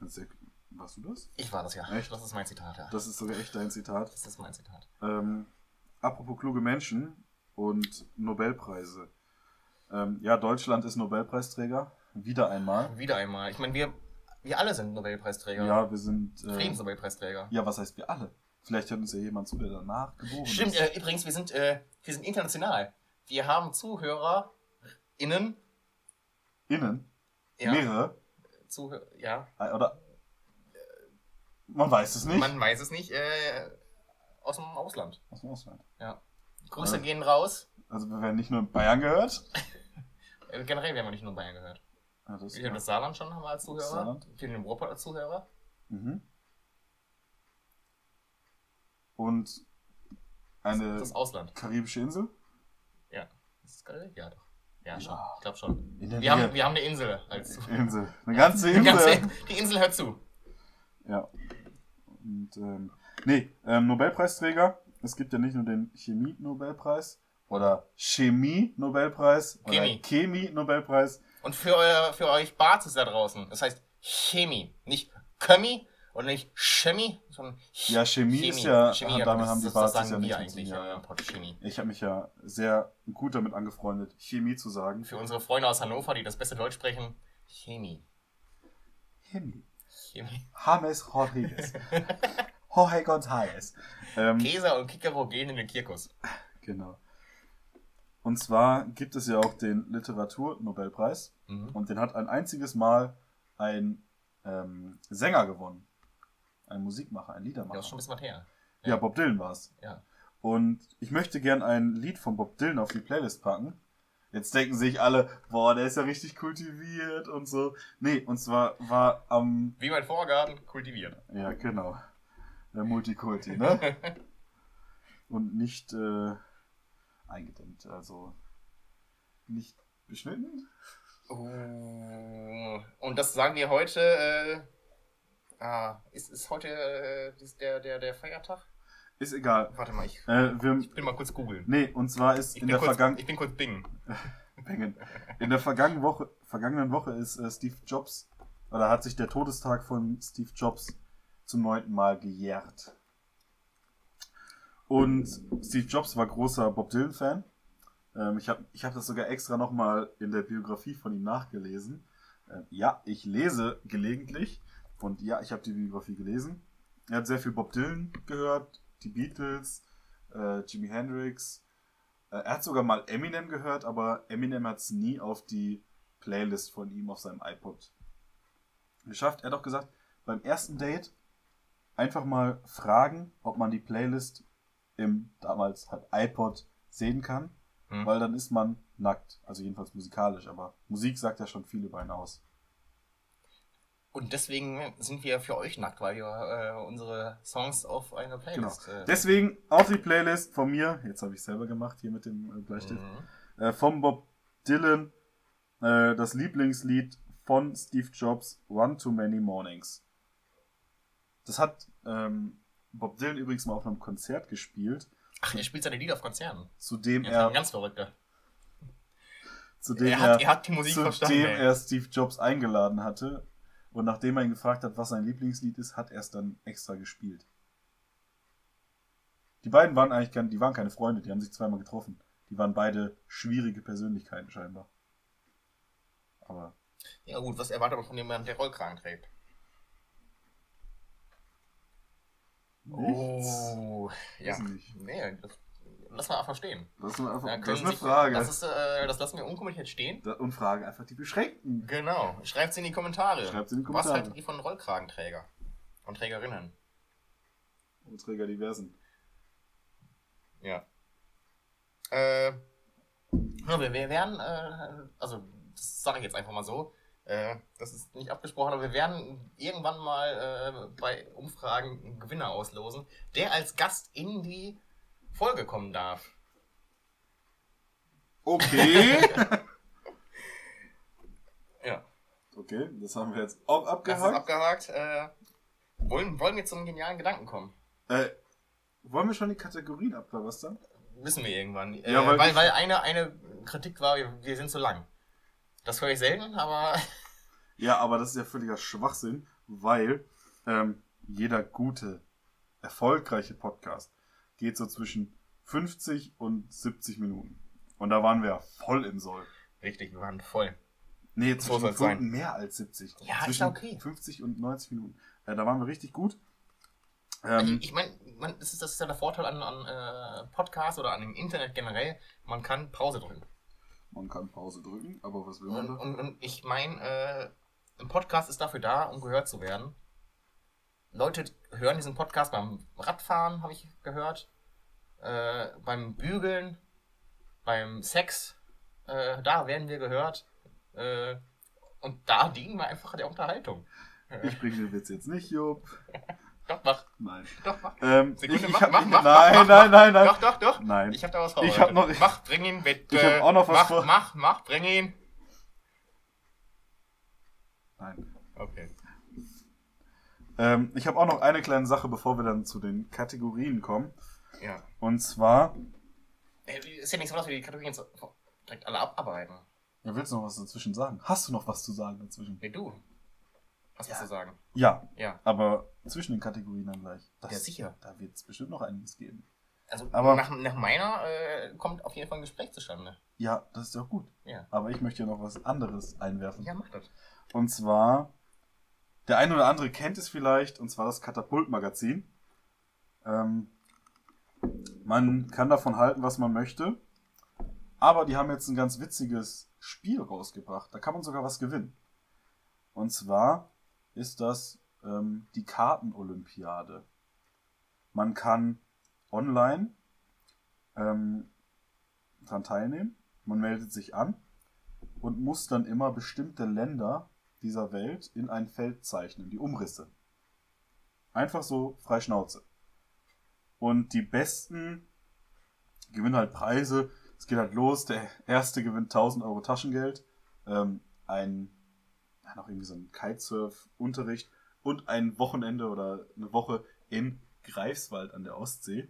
Sehr- Warst du das? Ich war das ja. Echt? Das ist mein Zitat, ja. Das ist sogar echt dein Zitat. Das ist mein Zitat. Ähm, apropos kluge Menschen und Nobelpreise. Ähm, ja, Deutschland ist Nobelpreisträger. Wieder einmal. Wieder einmal. Ich meine, wir, wir alle sind Nobelpreisträger. Ja, wir sind. Äh, Friedensnobelpreisträger. ja, was heißt wir alle? Vielleicht hört uns ja jemand zu, der danach geboren Stimmt, ist. äh, übrigens, wir sind, äh, wir sind international. Wir haben ZuhörerInnen. Innen. Ja, Mehrere. Zuhör ja. Äh, Oder. Man weiß es nicht. man weiß es nicht, äh, aus dem Ausland. Aus dem Ausland. Ja. Grüße Ja. gehen raus. Also wir werden nicht nur in Bayern gehört. <laughs> Äh, generell werden wir nicht nur in Bayern gehört. Ja, das, Wir haben das Saarland schon haben wir als Zuhörer. Saarland. Wir haben den Ruhrpott als Zuhörer. Mhm. Und eine Das Ausland. karibische Insel? Ja. Ist das geil? Ja, doch. Ja, schon. Ich glaube schon. Wir haben, wir haben eine Insel als. Insel. <laughs> Eine ganze Die, Insel. ganze, <laughs> die Insel hört zu. Ja. Und, ähm, nee, ähm, Nobelpreisträger. Es gibt ja nicht nur den Chemie-Nobelpreis oder Chemie-Nobelpreis oder Chemie. Chemie-Nobelpreis. Und für, euer, für euch Barzes da draußen, das heißt Chemie. Nicht Chemie und nicht Chemie, sondern Ja, Chemie ist ja- Chemie, damit aber das, haben die sagen ja wir nichts eigentlich, ja, ja. Chemie. Ich habe mich ja sehr gut damit angefreundet, Chemie zu sagen. Für unsere Freunde aus Hannover, die das beste Deutsch sprechen, Chemie. Chemie. Chemie. James Rodriguez. <laughs> Jorge González. Ähm, Käse und Kikero gehen in den Kirkus. Genau. Und zwar gibt es ja auch den Literaturnobelpreis Mhm. und den hat ein einziges Mal ein ähm, Sänger gewonnen. Ein Musikmacher, ein Ja, Liedermacher. ist schon ein bisschen was her. Ja, Bob Dylan war es. Ja. Und ich möchte gern ein Lied von Bob Dylan auf die Playlist packen. Jetzt denken sich alle, boah, der ist ja richtig kultiviert und so. Nee, und zwar war am, Wie mein Vorgarten kultiviert. ja genau, der Multikulti, ne? <laughs> und nicht äh, eingedämmt, also nicht beschnitten. Oh, und das sagen wir heute. Äh, ah, ist, ist heute äh, der, der, der Feiertag? Ist egal. Warte mal, ich, Äh, wir, ich will mal kurz googeln. nee, und zwar ist Ich in bin, der, kurz, Vergangen ich bin kurz Bing. <laughs> in der vergangenen Woche, vergangenen Woche ist äh, Steve Jobs, oder hat sich der Todestag von Steve Jobs zum neunten Mal gejährt. Und Steve Jobs war großer Bob Dylan-Fan. Ähm, ich habe ich hab das sogar extra nochmal in der Biografie von ihm nachgelesen. Ähm, ja, ich lese gelegentlich. Und ja, ich habe die Biografie gelesen. Er hat sehr viel Bob Dylan gehört, die Beatles, äh, Jimi Hendrix. Äh, er hat sogar mal Eminem gehört, aber Eminem hat es nie auf die Playlist von ihm auf seinem iPod geschafft. Er hat auch gesagt, beim ersten Date einfach mal fragen, ob man die Playlist im damals halt iPod sehen kann, Hm. weil dann ist man nackt. Also jedenfalls musikalisch, aber Musik sagt ja schon viel über einen aus. Und deswegen sind wir für euch nackt, weil wir äh, unsere Songs auf einer Genau. Playlist. Äh, Deswegen auf die Playlist von mir, jetzt habe ich selber gemacht hier mit dem äh, Bleistift, mhm. äh, vom Bob Dylan äh, das Lieblingslied von Steve Jobs, One Too Many Mornings. Das hat ähm, Bob Dylan übrigens mal auf einem Konzert gespielt. Ach, er spielt seine Lieder auf Konzerten. zu dem Er er, ganz verrückter. zu dem Er hat, er hat die Musik zu verstanden. er Steve Jobs eingeladen hatte. Und nachdem er ihn gefragt hat, was sein Lieblingslied ist, hat er es dann extra gespielt. Die beiden waren eigentlich kein, die waren keine Freunde, die haben sich zweimal getroffen. Die waren beide schwierige Persönlichkeiten scheinbar. Aber Ja gut, was erwartet man von jemandem, der Rollkragen trägt? nichts. Oh, ja. Nicht. Nee, das, lass mal einfach stehen. Das ist, eine, einfach, Da das ist eine Frage. Das, ist, äh, das lassen wir unkommentiert stehen. Da- und fragen einfach die Beschränkten. Genau. Schreibt's in die Kommentare. Schreibt's in die Was Kommentare. haltet ihr von Rollkragenträger und Trägerinnen? Und Träger diversen. Ja. Äh, ja, wir, wir werden, äh, also das sage ich jetzt einfach mal so, äh, das ist nicht abgesprochen, aber wir werden irgendwann mal äh, bei Umfragen einen Gewinner auslosen, der als Gast in die Folge kommen darf. Okay. <laughs> Ja. okay, das haben wir jetzt auch Das ist abgehakt. abgehakt. Äh, wollen, wollen wir zu einem genialen Gedanken kommen? äh, wollen wir schon die Kategorien abklabastern? Wissen wir irgendwann. Äh, Ja, weil weil, weil, eine, eine Kritik war, wir, wir sind zu lang. Das höre ich selten, aber <laughs> Ja, aber das ist ja völliger Schwachsinn, weil ähm, jeder gute, erfolgreiche Podcast geht so zwischen 50 und 70 Minuten. Und da waren wir ja voll im Soll. richtig, wir waren voll. Nee, So zwischen soll's sein. Minuten mehr als 70. Ja, ist zwischen ja okay. 50 und 90 Minuten. Äh, da waren wir richtig gut. Ähm, ich ich meine, man, das, ist, das ist ja der Vorteil an, an äh, Podcasts oder an dem Internet generell. Man kann Pause drücken. man kann Pause drücken, aber was will man Und, da? und, und ich meine, äh, ein Podcast ist dafür da, um gehört zu werden. Leute hören diesen Podcast beim Radfahren, habe ich gehört. Äh, beim Bügeln, beim Sex. Äh, da werden wir gehört. Äh, und da dienen wir einfach der Unterhaltung. Ich bringe den Witz jetzt nicht, Jupp. <laughs> Doch, mach. Nein. Doch, mach. Ähm, Sekunde, ich, ich mach, hab, mach, ich, mach, nein, mach, nein, nein, nein. Doch, doch, doch. Nein. Ich hab da was Ich vorbereitet. hab noch- ich- mach, bring ihn bitte. Ich hab auch noch was mach, vor- Mach, mach, bring ihn. Nein. Okay. Ähm, ich habe auch noch eine kleine Sache, bevor wir dann zu den Kategorien kommen. Ja. Und zwar, Ist ja nicht so, dass wir die Kategorien direkt alle abarbeiten. ja, willst du noch was dazwischen sagen? Hast du noch was zu sagen dazwischen? Nee, du. Was Ja. willst du sagen? Ja, Ja. aber zwischen den Kategorien dann gleich. Das, Ja, sicher. Da wird es bestimmt noch einiges geben. Also Aber- nach, nach meiner äh, kommt auf jeden Fall ein Gespräch zustande. Ja, das ist ja auch gut. Ja. Aber ich möchte ja noch was anderes einwerfen. Ja, mach das. Und zwar, der eine oder andere kennt es vielleicht, und zwar das Katapult-Magazin. Ähm, man kann davon halten, was man möchte. Aber die haben jetzt ein ganz witziges Spiel rausgebracht. Da kann man sogar was gewinnen. Und zwar ist das ähm, die Karten-Olympiade. Man kann online ähm, daran teilnehmen. Man meldet sich an und muss dann immer bestimmte Länder dieser Welt in ein Feld zeichnen, die Umrisse. Einfach so frei Schnauze. Und die Besten gewinnen halt Preise. Es geht halt los. Der Erste gewinnt 1000 Euro Taschengeld, ähm, ein, ja, noch irgendwie so ein Kitesurf-Unterricht und ein Wochenende oder eine Woche in Greifswald an der Ostsee.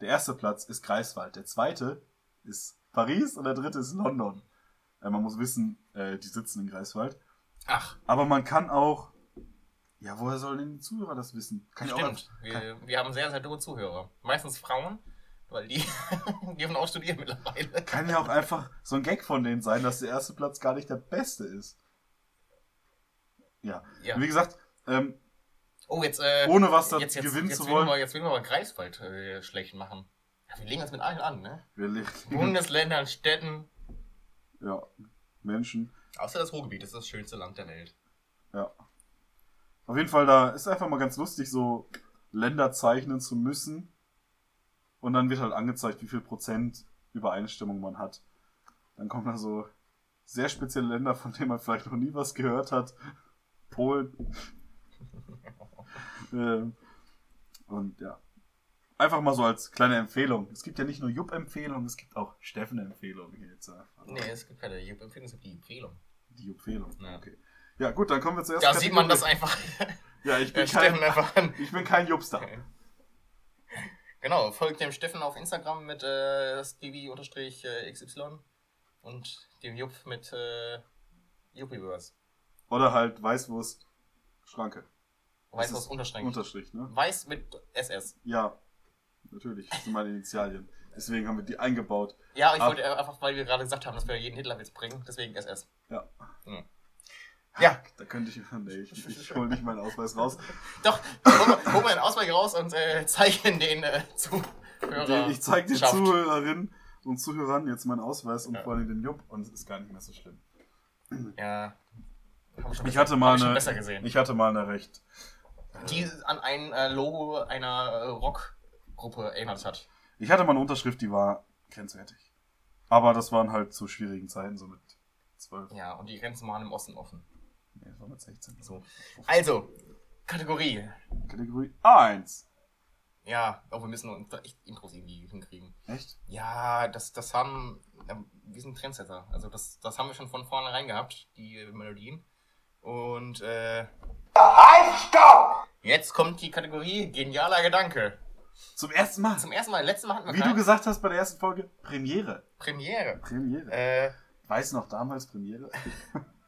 Der erste Platz ist Greifswald. Der zweite ist Paris und der dritte ist London. Äh, man muss wissen, äh, die sitzen in Greifswald. Ach, Aber man kann auch. Ja, woher sollen denn die Zuhörer das wissen? Kann auch stimmt. einfach- kann, Wir, wir haben sehr, sehr dumme Zuhörer. Meistens Frauen, weil die <laughs> dürfen auch studieren mittlerweile. kann ja auch einfach so ein Gag von denen sein, dass der erste Platz gar nicht der beste ist. Ja. Ja. Wie gesagt, ähm, Oh, jetzt, äh, ohne was da jetzt, jetzt, gewinnen jetzt zu wollen. Man, jetzt will man aber Greifswald äh, schlecht machen. Ja, wir legen uns mit allen an, ne? Wir legen, Bundesländern, Städten. ja, Menschen. Außer das Ruhrgebiet, das ist das schönste Land der Welt. Ja. Auf jeden Fall, da ist einfach mal ganz lustig, so Länder zeichnen zu müssen. Und dann wird halt angezeigt, wie viel Prozent Übereinstimmung man hat. Dann kommen da so sehr spezielle Länder, von denen man vielleicht noch nie was gehört hat. Polen. <laughs> ähm, und ja. Einfach mal so als kleine Empfehlung. Es gibt ja nicht nur Jupp-Empfehlungen, es gibt auch Steffen-Empfehlungen hier jetzt einfach. Nee, es gibt keine Jupp-Empfehlung, es gibt die Empfehlung. Die Jupp-Empfehlung. Ja. Okay. Ja, gut, dann kommen wir zuerst. Da sieht man das Kategorie. einfach. Ja, ich <laughs> bin Äh, Steffen kein, einfach an. ich bin kein Juppstar. Genau, folgt dem Steffen auf Instagram mit äh, stevie-xy und dem Jupp mit äh, Juppiverse. Oder halt Weißwurst Schranke. Weiß Das was ist Unterstrich. Unterstrich, ne? Weiß mit SS. Ja, natürlich. Das sind meine Initialien. Deswegen haben wir die eingebaut. Ja, ich Ab- wollte äh, einfach, weil wir gerade gesagt haben, dass wir jeden Hitlerwitz bringen, deswegen SS. Ja. Hm. Ja, Da könnte ich. Nee, ich, ich hole nicht meinen Ausweis raus. doch, hol hol mal den Ausweis raus und äh, zeigen den äh, Zuhörer. Ich zeige den Schafft. Zuhörerinnen und Zuhörern jetzt meinen Ausweis und Ja. vor allem den Jupp und es ist gar nicht mehr so schlimm. Ja. Hab Ich besser- hatte mal ich eine. besser gesehen. Ich hatte mal eine recht. die an ein äh, Logo einer äh, Rockgruppe erinnert hat. Ich hatte mal eine Unterschrift, die war grenzwertig. Aber das waren halt zu schwierigen Zeiten, so mit 12. Ja, und die Grenzen waren im Osten offen. Nee, das war mit 16. So. Also, Kategorie. Kategorie 1. Ja, oh, wir müssen uns da echt Intros irgendwie hinkriegen. Echt? Ja, das, das haben. wir sind Trendsetter. Also, das, das haben wir schon von vornherein gehabt, die äh, Melodien. Und, äh. Jetzt kommt die Kategorie genialer Gedanke. Zum ersten Mal. Zum ersten Mal, letztes Mal hatten wir Wie du keinen. gesagt hast bei der ersten Folge, Premiere. Premiere. Premiere. Äh, Weißt du noch damals Premiere? <laughs>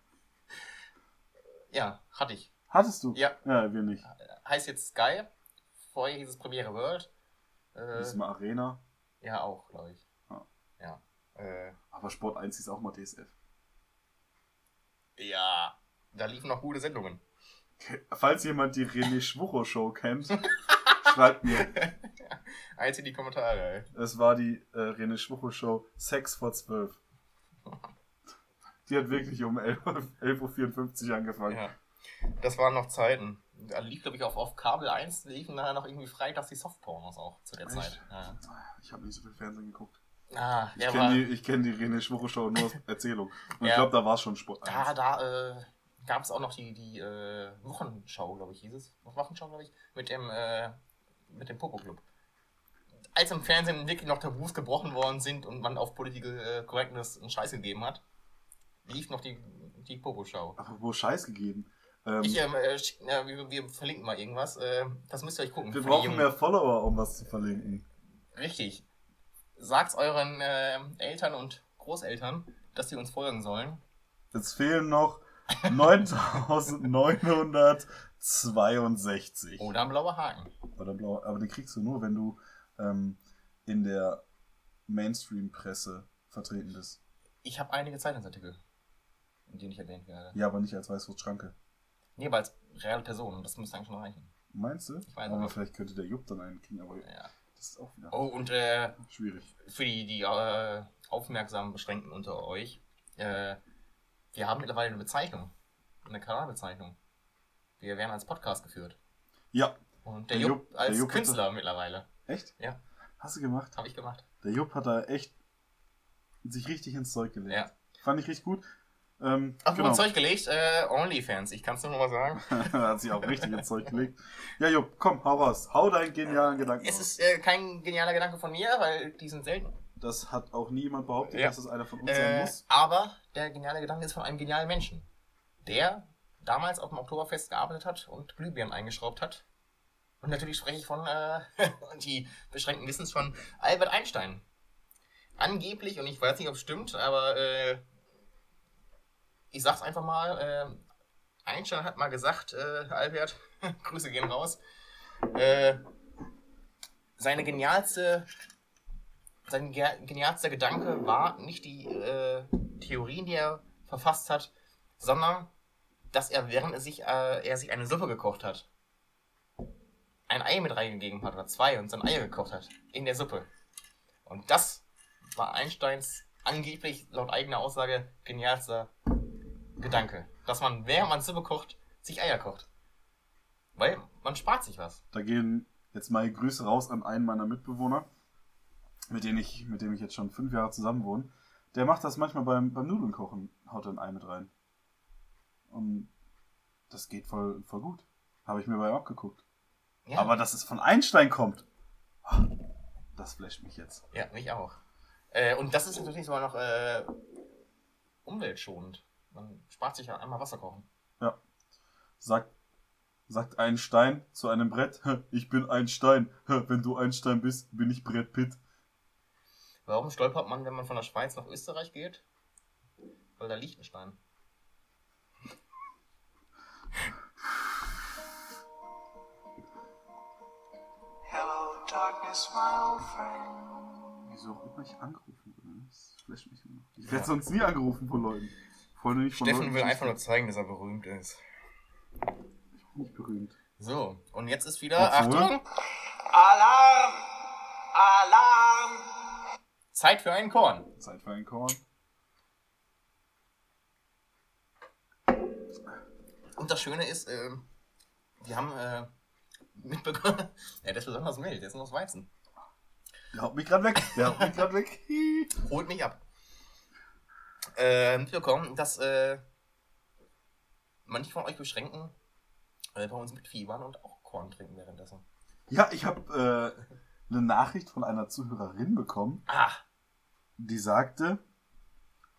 ja, hatte ich. Hattest du? Ja. Ja, wir nicht. Heißt jetzt Sky. Vorher hieß es Premiere World. Äh, Diesmal Arena. ja, auch, glaube ich. Ja. Ja. Äh, Aber Sport 1 hieß auch mal DSF. ja. Da liefen noch gute Sendungen. Falls jemand die René Schwucho Show kennt, <laughs> schreibt mir. <laughs> Eins in die Kommentare. ey. Es war die äh, René Schwucho Show Sex vor 12. <laughs> Die hat wirklich um 11.54 <laughs> Uhr angefangen. Ja. Das waren noch Zeiten. Da lief, glaube ich, auf, auf Kabel 1 liefen da noch irgendwie freitags die Softpornos auch zu der Echt? Zeit. Ja. Ich habe nicht so viel Fernsehen geguckt. Ah, Ich kenne war, die, ich kenn die René Schwucho Show nur aus <laughs> Erzählung. Und ich Ja. glaube, da war es schon Sport 1. da, da äh, gab es auch noch die, die äh, Wochenschau, glaube ich, hieß es. Wochenschau, glaube ich, mit dem, äh, mit dem Popo-Club. Als im Fernsehen wirklich noch Tabus gebrochen worden sind und man auf Political äh, Correctness einen Scheiß gegeben hat, lief noch die, die. Aber wo Scheiß gegeben? Ähm, Ich, ähm, äh, ja, wir, wir verlinken mal irgendwas. Äh, das müsst ihr euch gucken. wir brauchen mehr Follower, um was zu verlinken. Richtig. Sagt's euren äh, Eltern und Großeltern, dass sie uns folgen sollen. Jetzt fehlen noch <laughs> 9962. Oder ein blauer Haken. Oder blau. Aber den kriegst du nur, wenn du ähm, in der Mainstream-Presse vertreten bist. Ich habe einige Zeitungsartikel, in denen ich erwähnt werde. Ja, aber nicht als Weißwurst-Schranke. Nee, aber als reale Person. Das müsste eigentlich schon reichen. Meinst du? Ich weiß aber nicht. vielleicht könnte der Jupp dann einen kriegen, aber Ja. das ist auch wieder Oh, und äh, schwierig. für die, die äh, aufmerksamen Beschränkten unter euch, äh, wir haben mittlerweile eine Bezeichnung. Eine Kanalbezeichnung. Wir werden als Podcast geführt. Ja, Und der, Der Jupp, Jupp- der als Jupp hat Künstler mittlerweile. echt? Ja. Hast du gemacht? Habe ich gemacht. Der Jupp hat da echt sich richtig ins Zeug gelegt. Ja. Fand ich richtig gut. Ähm, Ach, genau. Zeug gelegt, äh, Onlyfans. Ich kann es nur noch mal sagen. <laughs> hat sich auch richtig ins Zeug gelegt. Ja, Jupp, komm, hau raus. Hau deinen genialen Gedanken Es raus. ist äh, kein genialer Gedanke von mir, weil die sind selten. Das hat auch nie jemand behauptet, Ja. dass es einer von uns sein Äh, muss. aber der geniale Gedanke ist von einem genialen Menschen, der damals auf dem Oktoberfest gearbeitet hat und Glühbirnen eingeschraubt hat. Und natürlich spreche ich von, äh, <laughs> die beschränkten Wissens von Albert Einstein. Angeblich, und ich weiß nicht, ob es stimmt, aber äh, ich sag's einfach mal, äh, Einstein hat mal gesagt, äh, Albert, <laughs> Grüße gehen raus, äh, seine genialste sein ge- genialster Gedanke war nicht die äh, Theorien, die er verfasst hat, sondern dass er, während er sich, äh, er sich eine Suppe gekocht hat, ein Ei mit reingegeben hat oder zwei und sein Ei gekocht hat in der Suppe. Und das war Einsteins angeblich laut eigener Aussage genialster Gedanke, dass man während man Suppe kocht, sich Eier kocht. Weil man spart sich was. Da gehen jetzt mal Grüße raus an einen meiner Mitbewohner, mit dem ich, mit dem ich jetzt schon fünf Jahre zusammen wohne. Der macht das manchmal beim, beim Nudeln kochen, haut ein Ei mit rein. Und das geht voll, voll gut. Habe ich mir bei ihm abgeguckt. Ja. Aber dass es von Einstein kommt, das flasht mich jetzt. Ja, mich auch. Äh, und das ist natürlich sogar noch äh, umweltschonend. Man spart sich ja einmal Wasser kochen. Sagt sagt ein Stein zu einem Brett, ich bin ein Stein. Wenn du ein Stein bist, bin ich Brett Pitt. Warum stolpert man, wenn man von der Schweiz nach Österreich geht? Weil da liegt ein Stein. Hello, darkness, my old friend. Wieso auch immer ich angerufen wurde. Das flasht mich immer. Ich werde sonst nie angerufen von Leuten. Voll nicht von Steffen Leuten, will einfach nur zeigen, dass er berühmt ist. Ich bin nicht berühmt. So, und jetzt ist wieder. Obwohl? Achtung! Alarm! Alarm! Zeit für einen Korn. Zeit für einen Korn. Und das Schöne ist, äh, wir haben äh, mitbekommen, <laughs> ja, der ist besonders mild, der ist nur aus Weizen. Der haut mich gerade weg, der haut mich gerade weg. Holt mich ab. Äh, mitbekommen, dass äh, manche von euch beschränken äh, bei uns mit waren und auch Korn trinken währenddessen. Ja, ich habe äh, eine Nachricht von einer Zuhörerin bekommen, ah. die sagte,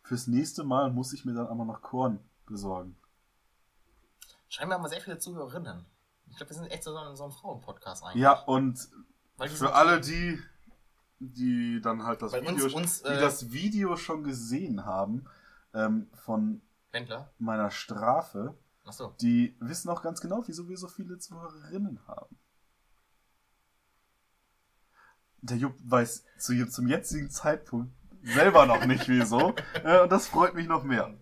fürs nächste Mal muss ich mir dann aber noch Korn besorgen. Scheinbar haben wir sehr viele Zuhörerinnen. Ich glaube, wir sind echt so ein, so ein Frauen-Podcast eigentlich. Ja, und für alle die, die dann halt das Video, uns, uns, die äh, das Video schon gesehen haben ähm, von Wendler? meiner Strafe, so. die wissen auch ganz genau, wieso wir so viele Zuhörerinnen haben. Der Jupp weiß zu, zum jetzigen Zeitpunkt selber noch nicht wieso. <laughs> äh, und das freut mich noch mehr.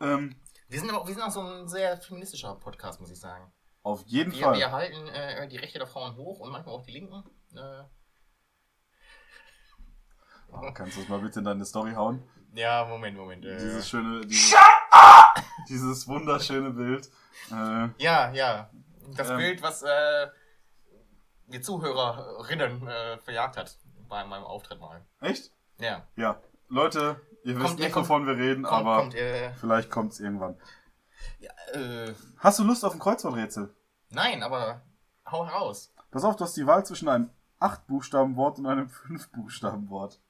Ähm, wir sind aber wir sind auch so ein sehr feministischer Podcast, muss ich sagen. Auf jeden wir, Fall. Wir halten äh, die Rechte der Frauen hoch und manchmal auch die Linken. Äh. Kannst du das mal bitte in deine Story hauen? Ja, Moment, Moment. Äh. Dieses schöne, dieses, dieses wunderschöne Bild. Äh, ja, ja. Das ähm, Bild, was äh, die Zuhörerinnen äh, verjagt hat bei meinem Auftritt mal. Echt? Ja. Ja. Leute, ihr kommt, wisst nicht, kommt, wovon wir reden, kommt, aber kommt, äh, vielleicht kommt es irgendwann. Ja, äh, hast du Lust auf ein Kreuzworträtsel? Nein, aber hau raus. Pass auf, du hast die Wahl zwischen einem 8-Buchstaben-Wort und einem 5-Buchstaben-Wort.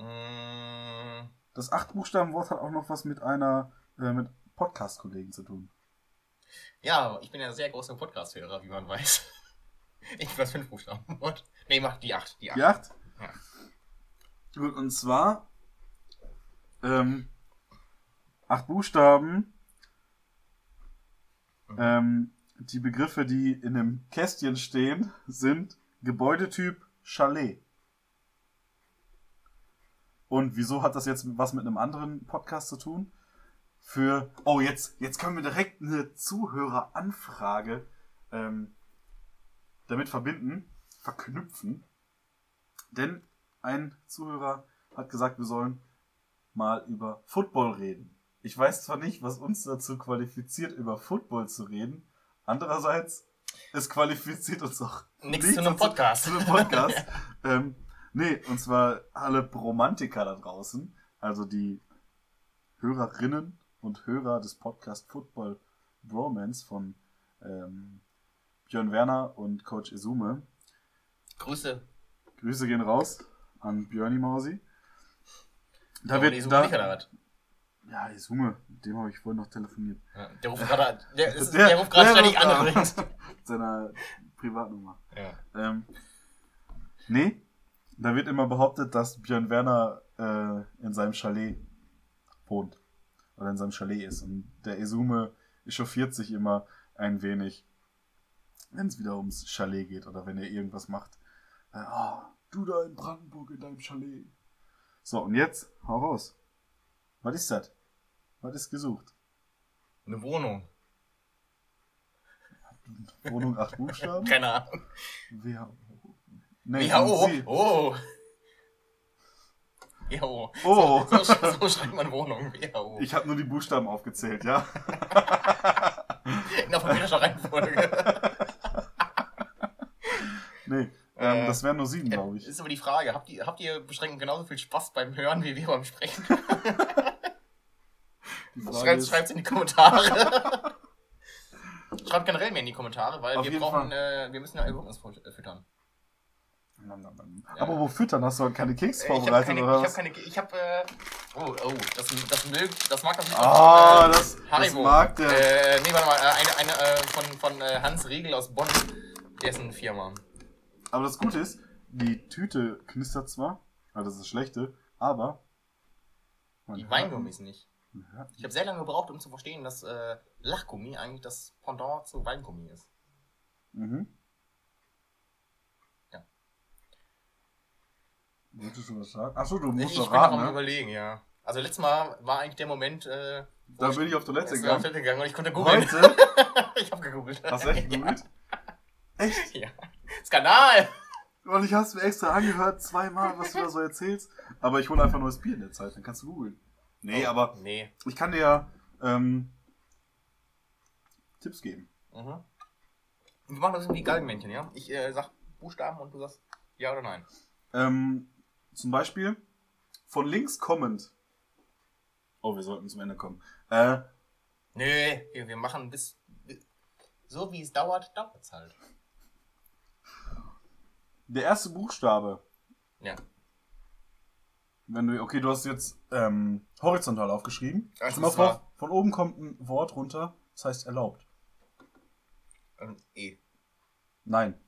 Mm. Das 8-Buchstaben-Wort hat auch noch was mit einer, äh, mit Podcast-Kollegen zu tun. Ja, ich bin ja ein sehr großer Podcast-Hörer, wie man weiß. <laughs> Ich bin das 5-Buchstaben-Wort. Nee, mach die 8. Die 8? Die 8? Ja. Gut, und zwar ähm, acht Buchstaben. Mhm. Ähm, die Begriffe, die in dem Kästchen stehen, sind Gebäudetyp Chalet. Und wieso hat das jetzt was mit einem anderen Podcast zu tun? Für, oh, jetzt, jetzt können wir direkt eine Zuhöreranfrage ähm, damit verbinden, verknüpfen. Denn ein Zuhörer hat gesagt, wir sollen mal über Football reden. Ich weiß zwar nicht, was uns dazu qualifiziert, über Football zu reden. Andererseits, es qualifiziert uns auch nichts zu einem Podcast. Zu, zu einem Podcast. ähm, nee, und zwar alle Romantiker da draußen, also die Hörerinnen und Hörer des Podcast Football Bromance von ähm, Björn Werner und Coach Izume. Grüße. Grüße gehen raus an Björni Mausi. Da ja, wird da, nicht. Ja, Isume, mit dem habe ich vorhin noch telefoniert. Ja, der ruft gerade der, <laughs> der, der ruft gerade ständig an übrigens. <laughs> Seiner Privatnummer. Ja. Ähm, nee, da wird immer behauptet, dass Björn Werner äh, in seinem Chalet wohnt. Oder in seinem Chalet ist. Und der Isume echauffiert sich immer ein wenig, wenn es wieder ums Chalet geht oder wenn er irgendwas macht. Äh, oh, du da in Brandenburg in deinem Chalet. So, und jetzt, hau raus. Was ist das? Was ist gesucht? Eine Wohnung. Wohnung acht Buchstaben? <laughs> Keine Ahnung. Nee, WHO. Oh. WHO. Oh. So, so, so, schreibt man Wohnung. WHO. Ich habe nur die Buchstaben aufgezählt, ja? In alphabetischer Reihenfolge. nee. Ähm, äh, das wären nur sieben, glaube ich. Ist aber die Frage, habt ihr, habt ihr beschränkt genauso viel Spaß beim Hören wie wir beim Sprechen? <laughs> Schreibt es in die Kommentare. Schreibt generell mehr in die Kommentare, weil wir brauchen, äh, wir müssen ja Algorithmus äh. Ja. Aber wo füttern? Hast du keine Keks vorbereitet ich oder was? Ich habe keine, ich habe, äh, Oh, oh, das, das, mögt, das mag das nicht. Ah, von, das- das mag der. Äh, nee, warte mal, äh, eine, eine äh, von, von äh, Hans Riegel aus Bonn, dessen Firma. Aber das Gute ist, die Tüte knistert zwar, also das ist das Schlechte, aber. Die Weingummis nicht. hört- Ich habe sehr lange gebraucht, um zu verstehen, dass äh, Lachgummi eigentlich das Pendant zu Weingummi ist. Mhm. Wolltest du was sagen? Achso, du musst ich doch bin noch raten, am ne? überlegen, ja. Also letztes Mal war eigentlich der Moment, äh, Da bin ich auf Toilette mal auf gegangen. Toilette gegangen und ich konnte googeln. Heute? <laughs> ich habe gegoogelt. Hast du echt gegoogelt? <laughs> Echt? Ja. Skandal! Und ich hab's mir extra angehört, zweimal, was du da so erzählst. Aber ich hole einfach neues Bier in der Zeit, dann kannst du googeln. Nee, Oh, aber Nee. ich kann dir ja ähm, Tipps geben. Mhm. Wir machen das wie Galgenmännchen, ja? Ich äh, sag Buchstaben und du sagst ja oder nein. Ähm, zum Beispiel von links kommend. Oh, wir sollten zum Ende kommen. Äh, Nee, wir, wir machen bis. So wie es dauert, dauert es halt. der erste Buchstabe. Ja. Wenn du, okay, du hast jetzt ähm, horizontal aufgeschrieben. Also mal vor, von oben kommt ein Wort runter, das heißt erlaubt. Ähm, E. Nein.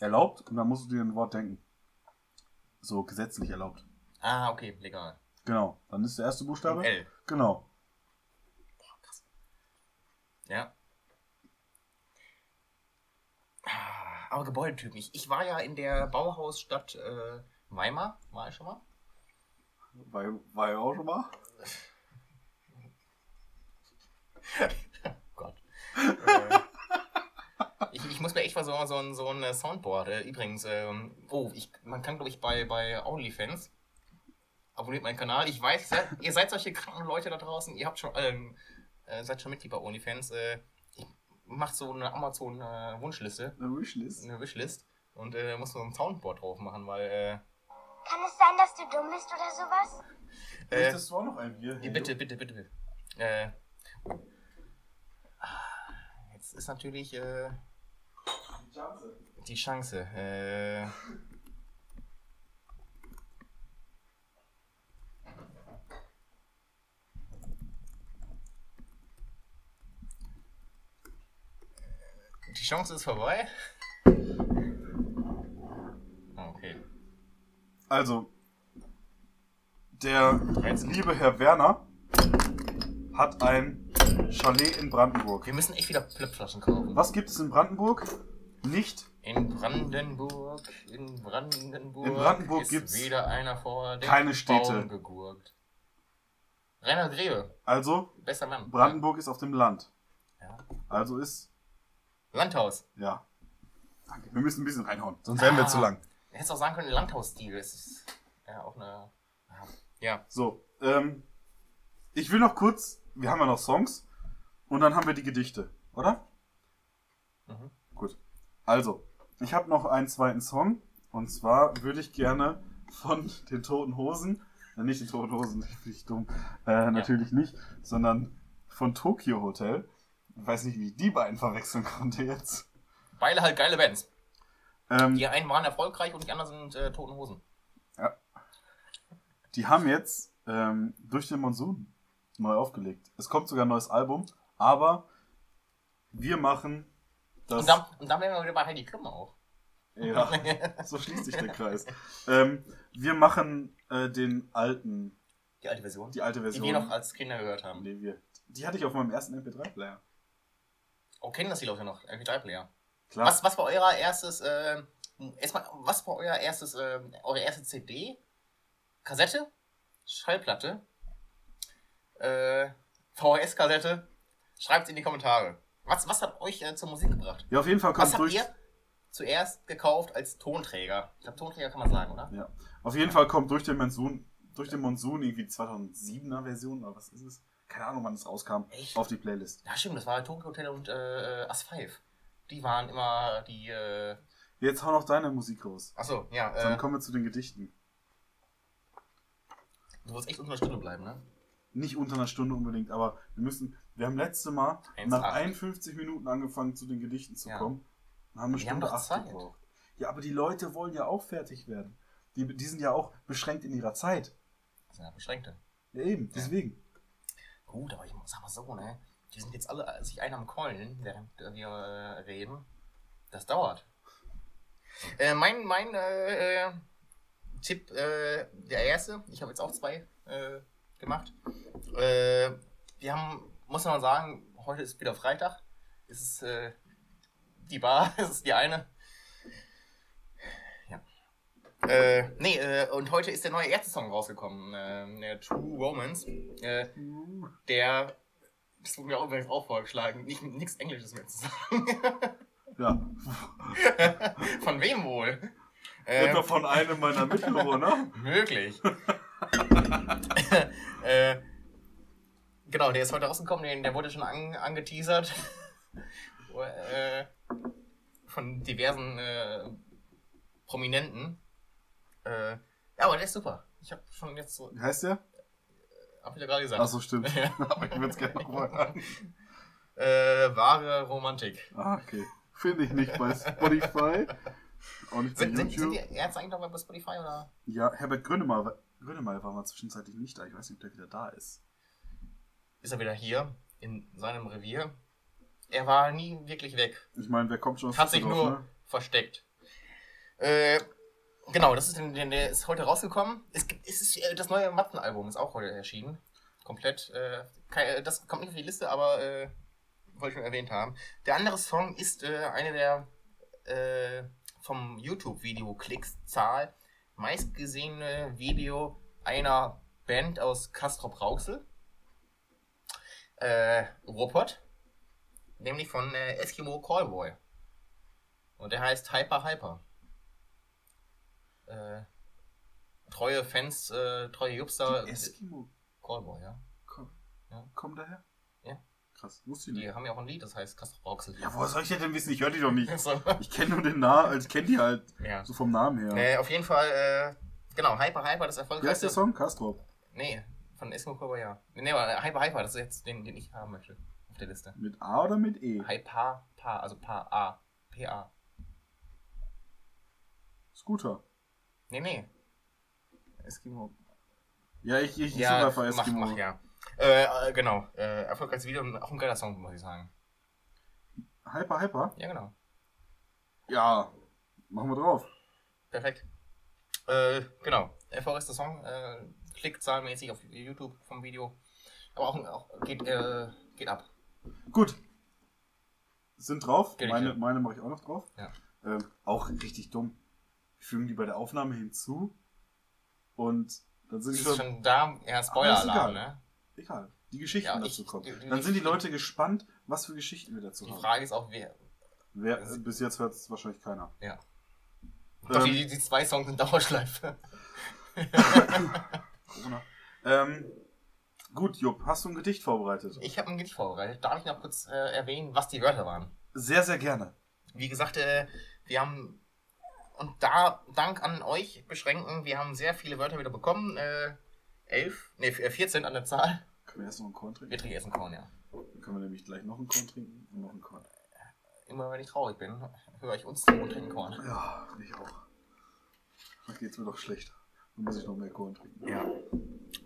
Erlaubt und dann musst du dir ein Wort denken. So gesetzlich erlaubt. Ah, okay, legal. Genau. Dann ist der erste Buchstabe. L. Genau. Ja. Ah, Aber Gebäudetypen. Ich, ich war ja in der Bauhausstadt äh, Weimar. War ich schon mal? War, war ja auch schon mal. <laughs> Gott. äh, ich, muss mir echt mal so, so, ein, so ein äh, Soundboard. Äh, übrigens, ähm, oh, ich, man kann, glaube ich, bei, bei OnlyFans. Abonniert meinen Kanal. Ich weiß, ihr seid, ihr seid solche kranken Leute da draußen. Ihr habt schon, ähm, äh, seid schon Mitglied bei OnlyFans. Äh, ich macht so eine Amazon-Wunschliste. Eine Wishlist. eine Wishlist und äh, muss so ein Soundboard drauf machen, weil äh, Kann es sein, dass du dumm bist oder sowas? äh, Möchtest du auch noch ein Bier? ja, bitte, bitte, bitte, bitte. Äh, jetzt ist natürlich äh, die Chance. Äh, die Chance ist vorbei. Okay. Also, der liebe Herr Werner hat ein Chalet in Brandenburg. Wir müssen echt wieder Flipflaschen kaufen. Was gibt es in Brandenburg? Nicht In Brandenburg, in Brandenburg, In Brandenburg ist gibt's wieder einer vor dem keine Städte. Baum gegurkt. Rainer Grebe, Also, bester Mann. Brandenburg ist auf dem Land. Ja. Also ist, Landhaus. ja. Danke. Wir müssen ein bisschen reinhauen, sonst werden wir Ah. zu lang. Hättest auch sagen können, Landhausstil. Das ist ja auch eine. Ja. So, ähm, ich will noch kurz, wir haben ja noch Songs und dann haben wir die Gedichte, oder? Mhm. Also, ich habe noch einen zweiten Song und zwar würde ich gerne von <laughs> den Toten Hosen, äh, nicht den Toten Hosen, <laughs> bin ich dumm, äh, natürlich nicht, sondern von Tokyo Hotel. Ich weiß nicht, wie ich die beiden verwechseln konnte jetzt. Beide halt geile Bands. Ähm, Die einen waren erfolgreich und die anderen sind äh, Toten Hosen. Die haben jetzt ähm, durch den Monsun neu aufgelegt. Es kommt sogar ein neues Album, aber wir machen das. Und dann, und dann wären wir wieder bei Heidi Klum auch. ja, so schließt sich der Kreis. Ähm, wir machen äh, den alten, Die alte Version. die alte die Version. wir noch als Kinder gehört haben. die, wir, die hatte ich auf meinem ersten MP3-Player. Oh, kennen das die Leute noch? MP3-Player. Klar. Was, was war euer erstes, äh, erstmal, was war euer erstes, äh, eure erste CD? Kassette? Schallplatte? Äh, VHS-Kassette? Schreibt in die Kommentare. Was, was hat euch äh, zur Musik gebracht? Ja, auf jeden Fall Was kommt habt durch. ihr zuerst gekauft als Tonträger? Ich glaube, Tonträger kann man sagen, oder? Ja. Auf jeden Fall kommt durch den Monsun, durch den Monsun irgendwie 2007er Version, oder was ist es? Keine Ahnung, wann es rauskam, Echt? auf die Playlist. Ja, stimmt, das war Tokyo Hotel und äh, As 5. Die waren immer die, äh, Jetzt hau noch deine Musik raus. achso, ja, Dann äh, kommen wir zu den Gedichten. du wolltest echt unter einer Stunde bleiben, ne? Nicht unter einer Stunde unbedingt, aber wir müssen. Wir haben letzte Mal 1,8. nach 51 Minuten angefangen, zu den Gedichten zu Ja. kommen. Und haben eine Wir haben Stunde doch acht Zeit. gebraucht. Ja, aber die Leute wollen ja auch fertig werden. Die, die sind ja auch beschränkt in ihrer Zeit. sind ja Beschränkte. Ja, eben, deswegen. Gut, aber ich sag mal so, ne? Die sind jetzt alle sich einer am Keulen, während wir äh, reden. Das dauert. Äh, mein mein äh, äh, Tipp, äh, der erste, ich habe jetzt auch zwei äh, gemacht. Äh, wir haben, muss man sagen, heute ist wieder Freitag. Es ist äh, die Bar, <laughs> es ist die eine. Ja. Äh, nee, äh, und heute ist der neue Ärzte-Song rausgekommen, äh, der True Romance. Äh, der, das wurde mir auch übrigens auch vorgeschlagen, nicht, nichts Englisches mehr zu sagen. Ja. <laughs> Von wem wohl? Äh, Etwa von einem meiner Mitbewohner. <laughs> Möglich. äh, genau, der ist heute rausgekommen, den, der wurde schon an, angeteasert. <laughs> äh, von diversen äh, Prominenten. Äh, ja, aber der ist super. Ich habe schon jetzt so, Wie heißt der? hab ich ja gerade gesagt. Achso, stimmt. Ja. <laughs> Aber ich würde es gerne nochmal hören. Äh, wahre Romantik. Ah, okay. Finde ich nicht bei Spotify. Auch nicht bei Sind, sind, sind YouTube. die Ärzte eigentlich noch bei Spotify oder? Ja, Herbert Grönemeyer, Grönemeyer war mal zwischenzeitlich nicht da. Ich weiß nicht, ob der wieder da ist. Ist er wieder hier in seinem Revier? Er war nie wirklich weg. Ich meine, wer kommt schon aus Hat sich nur ne? versteckt. Äh, genau, das ist, der ist heute rausgekommen. Es, gibt, es ist, äh, das neue Mattenalbum ist auch heute erschienen. Komplett. Äh, kein, das kommt nicht auf die Liste, aber äh, wollte ich schon erwähnt haben. Der andere Song ist äh, eine der äh, vom YouTube-Video-Klickszahl meistgesehene Video einer Band aus Castrop Rauxel. Äh, Ruppert. Nämlich von äh, Eskimo Callboy. Und der heißt Hyper Hyper. Äh, treue Fans, äh, treue Jupster. Die Eskimo Callboy, ja. komm, Ja. kommen daher? Ja. Krass, wusste ich nicht. Die haben ja auch ein Lied, das heißt Castrop Rauxel. Ja, woher soll ich denn wissen? Ich höre die doch nicht. <laughs> so. Ich kenne nur den Namen, also ich kenne die halt ja. so vom Namen her. Äh, auf jeden Fall, äh, genau, Hyper Hyper, das Wie heißt erfolgreichste. der Song? Castrop. Nee, von Eskimo Callboy, ja. Nee, aber Hyper Hyper, das ist jetzt den, den ich haben möchte. Auf der Liste. Mit A oder mit E? Hyper, Pa, also Pa, A. P-A. Scooter. Nee, nee. Eskimo Ja, ich, ich, ich Ja, einfach mach, Eskimo. mach, ja. Äh, äh, genau. Äh, erfolgreiches Video und auch ein geiler Song, muss ich sagen. Hyper, Hyper? Ja, genau. Ja, machen wir drauf. Perfekt. Äh, genau. Erfolgreichster Song. Äh, Klickzahlmäßig auf YouTube vom Video. Aber auch, auch geht, äh, geht ab. Gut. Sind drauf. Geht meine meine mache ich auch noch drauf. Ja. Ähm, auch richtig dumm. Wir fügen die bei der Aufnahme hinzu. Und dann sind die Ist schon. schon da, ja, Spoiler-Alarm, ist ne? Egal. Die Geschichten Ja, dazu ich- kommen. die- die- dann sind die Leute gespannt, was für Geschichten wir dazu Die haben. Frage ist auch, wer. Wer, äh, bis jetzt hört es wahrscheinlich keiner. Ja. Doch, Ähm, die, die zwei Songs sind Dauerschleife. <laughs> <laughs> <laughs> Corona. Ähm, gut, Jupp, hast du ein Gedicht vorbereitet? Ich habe ein Gedicht vorbereitet. Darf ich noch kurz äh, erwähnen, was die Wörter waren? Sehr, sehr gerne. Wie gesagt, äh, wir haben. Und da, Dank an euch beschränken, wir haben sehr viele Wörter wieder bekommen. Äh, elf, ne, 14 an der Zahl. Können wir erst noch einen Korn trinken? Wir trinken erst einen Korn, ja. Dann können wir nämlich gleich noch einen Korn trinken und noch einen Korn. Immer wenn ich traurig bin, höre ich uns zu und trinken Korn. Ja, ich auch. Dann geht's mir doch schlechter. Dann muss ich noch mehr Korn trinken. Ja.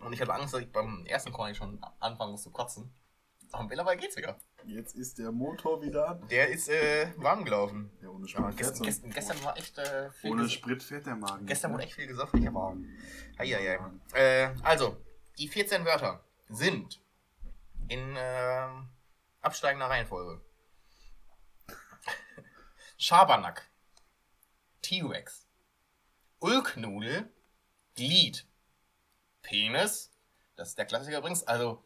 Und ich hatte Angst, dass ich beim ersten Korn schon anfangen muss zu kotzen. Aber mittlerweile geht's wieder. Jetzt ist der Motor wieder an. Der ist äh, warm gelaufen. Ja, ohne Ja, Sprit fährt gestern, gestern, gestern war echt äh, viel Ohne Sprit fährt der Magen. Gestern nicht, wurde ne? echt viel gesoffen. Ich aber. Eieiei. Äh, also, die 14 Wörter sind in ähm, absteigender Reihenfolge. <laughs> Schabernack. T-Rex. Ulknudel. Glied. Penis. Das ist der Klassiker übrigens. Also,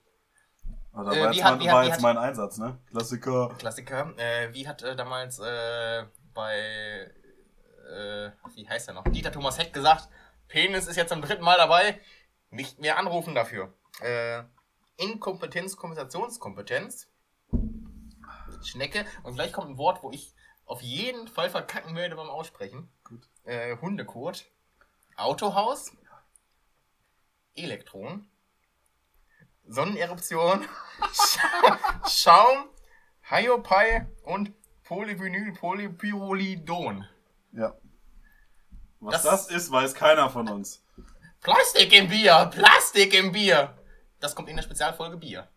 Aber da Äh, war, jetzt, hat- mein, war hat- jetzt mein Einsatz, ne? Klassiker. Klassiker. Äh, wie hat äh, damals äh, bei, äh, wie heißt er noch? Dieter Thomas Heck gesagt, Penis ist jetzt zum dritten Mal dabei, nicht mehr anrufen dafür. Äh, Inkompetenz, Kompensationskompetenz. Schnecke. Und gleich kommt ein Wort, wo ich auf jeden Fall verkacken werde beim Aussprechen. Gut. Äh, Hundekot. Autohaus. Elektron. Sonneneruption. Scha- <laughs> Schaum. Hyopai und Polyvinyl Polypyrrolidon. Ja. Was Das- das, ist, weiß keiner von uns. Plastik im Bier! Plastik im Bier! Das kommt in der Spezialfolge Bier.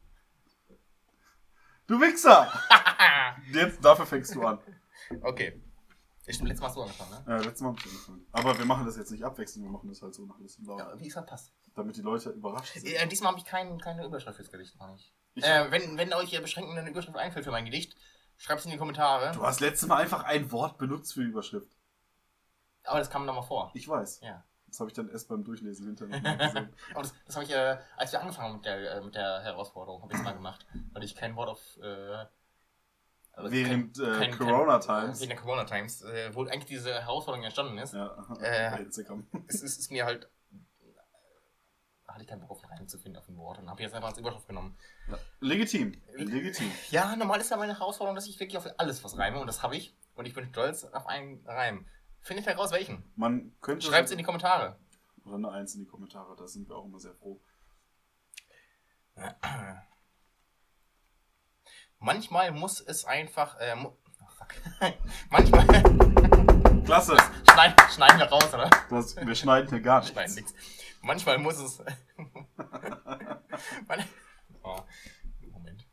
Du Wichser! <laughs> Jetzt, dafür fängst du an. Okay. Ich stimmt, letztes Mal du angefangen, ne? Äh, letztes Mal hab ich angefangen. Aber wir machen das jetzt nicht abwechselnd, wir machen das halt so nach Laune. Ja, wie es halt passt. Damit die Leute überrascht sind. Äh, diesmal habe ich kein, keine Überschrift fürs Gedicht, noch nicht. Ich- Äh, wenn, wenn euch hier beschränkt eine Überschrift einfällt für mein Gedicht, schreibt es in die Kommentare. Du hast letztes Mal einfach ein Wort benutzt für die Überschrift. Aber das kam nochmal vor. Ich weiß. Ja. Das habe ich dann erst beim Durchlesen hinterher gesehen. <laughs> Aber das, das habe ich, äh, als wir angefangen haben mit der, äh, mit der Herausforderung, habe ich es mal gemacht, weil ich kein Wort auf. Während, äh, kein- Corona kein- Times. Wegen der Corona Times, äh, wo eigentlich diese Herausforderung entstanden ist. Ja, Äh, Instagram. <laughs> Es ist, ist mir halt. Da hatte ich keinen Bock auf einen Reim zu finden auf ein Wort und habe jetzt einfach als Überschrift genommen. Ja. Legitim. Legitim. Ja, normal ist ja meine Herausforderung, dass ich wirklich auf alles was reime und das habe ich. Und ich bin stolz auf einen Reim. Findet heraus welchen. Man könnte. Schreibt es in die Kommentare. Oder eine Eins in die Kommentare, da sind wir auch immer sehr froh. <clears throat> Manchmal muss es einfach. Äh, mu oh, fuck. <laughs> Manchmal. <laughs> Klasse! schneiden, schneiden wir raus, oder? Das, wir schneiden hier gar Schneiden nichts. nichts. Manchmal muss es. <laughs> Oh, Moment.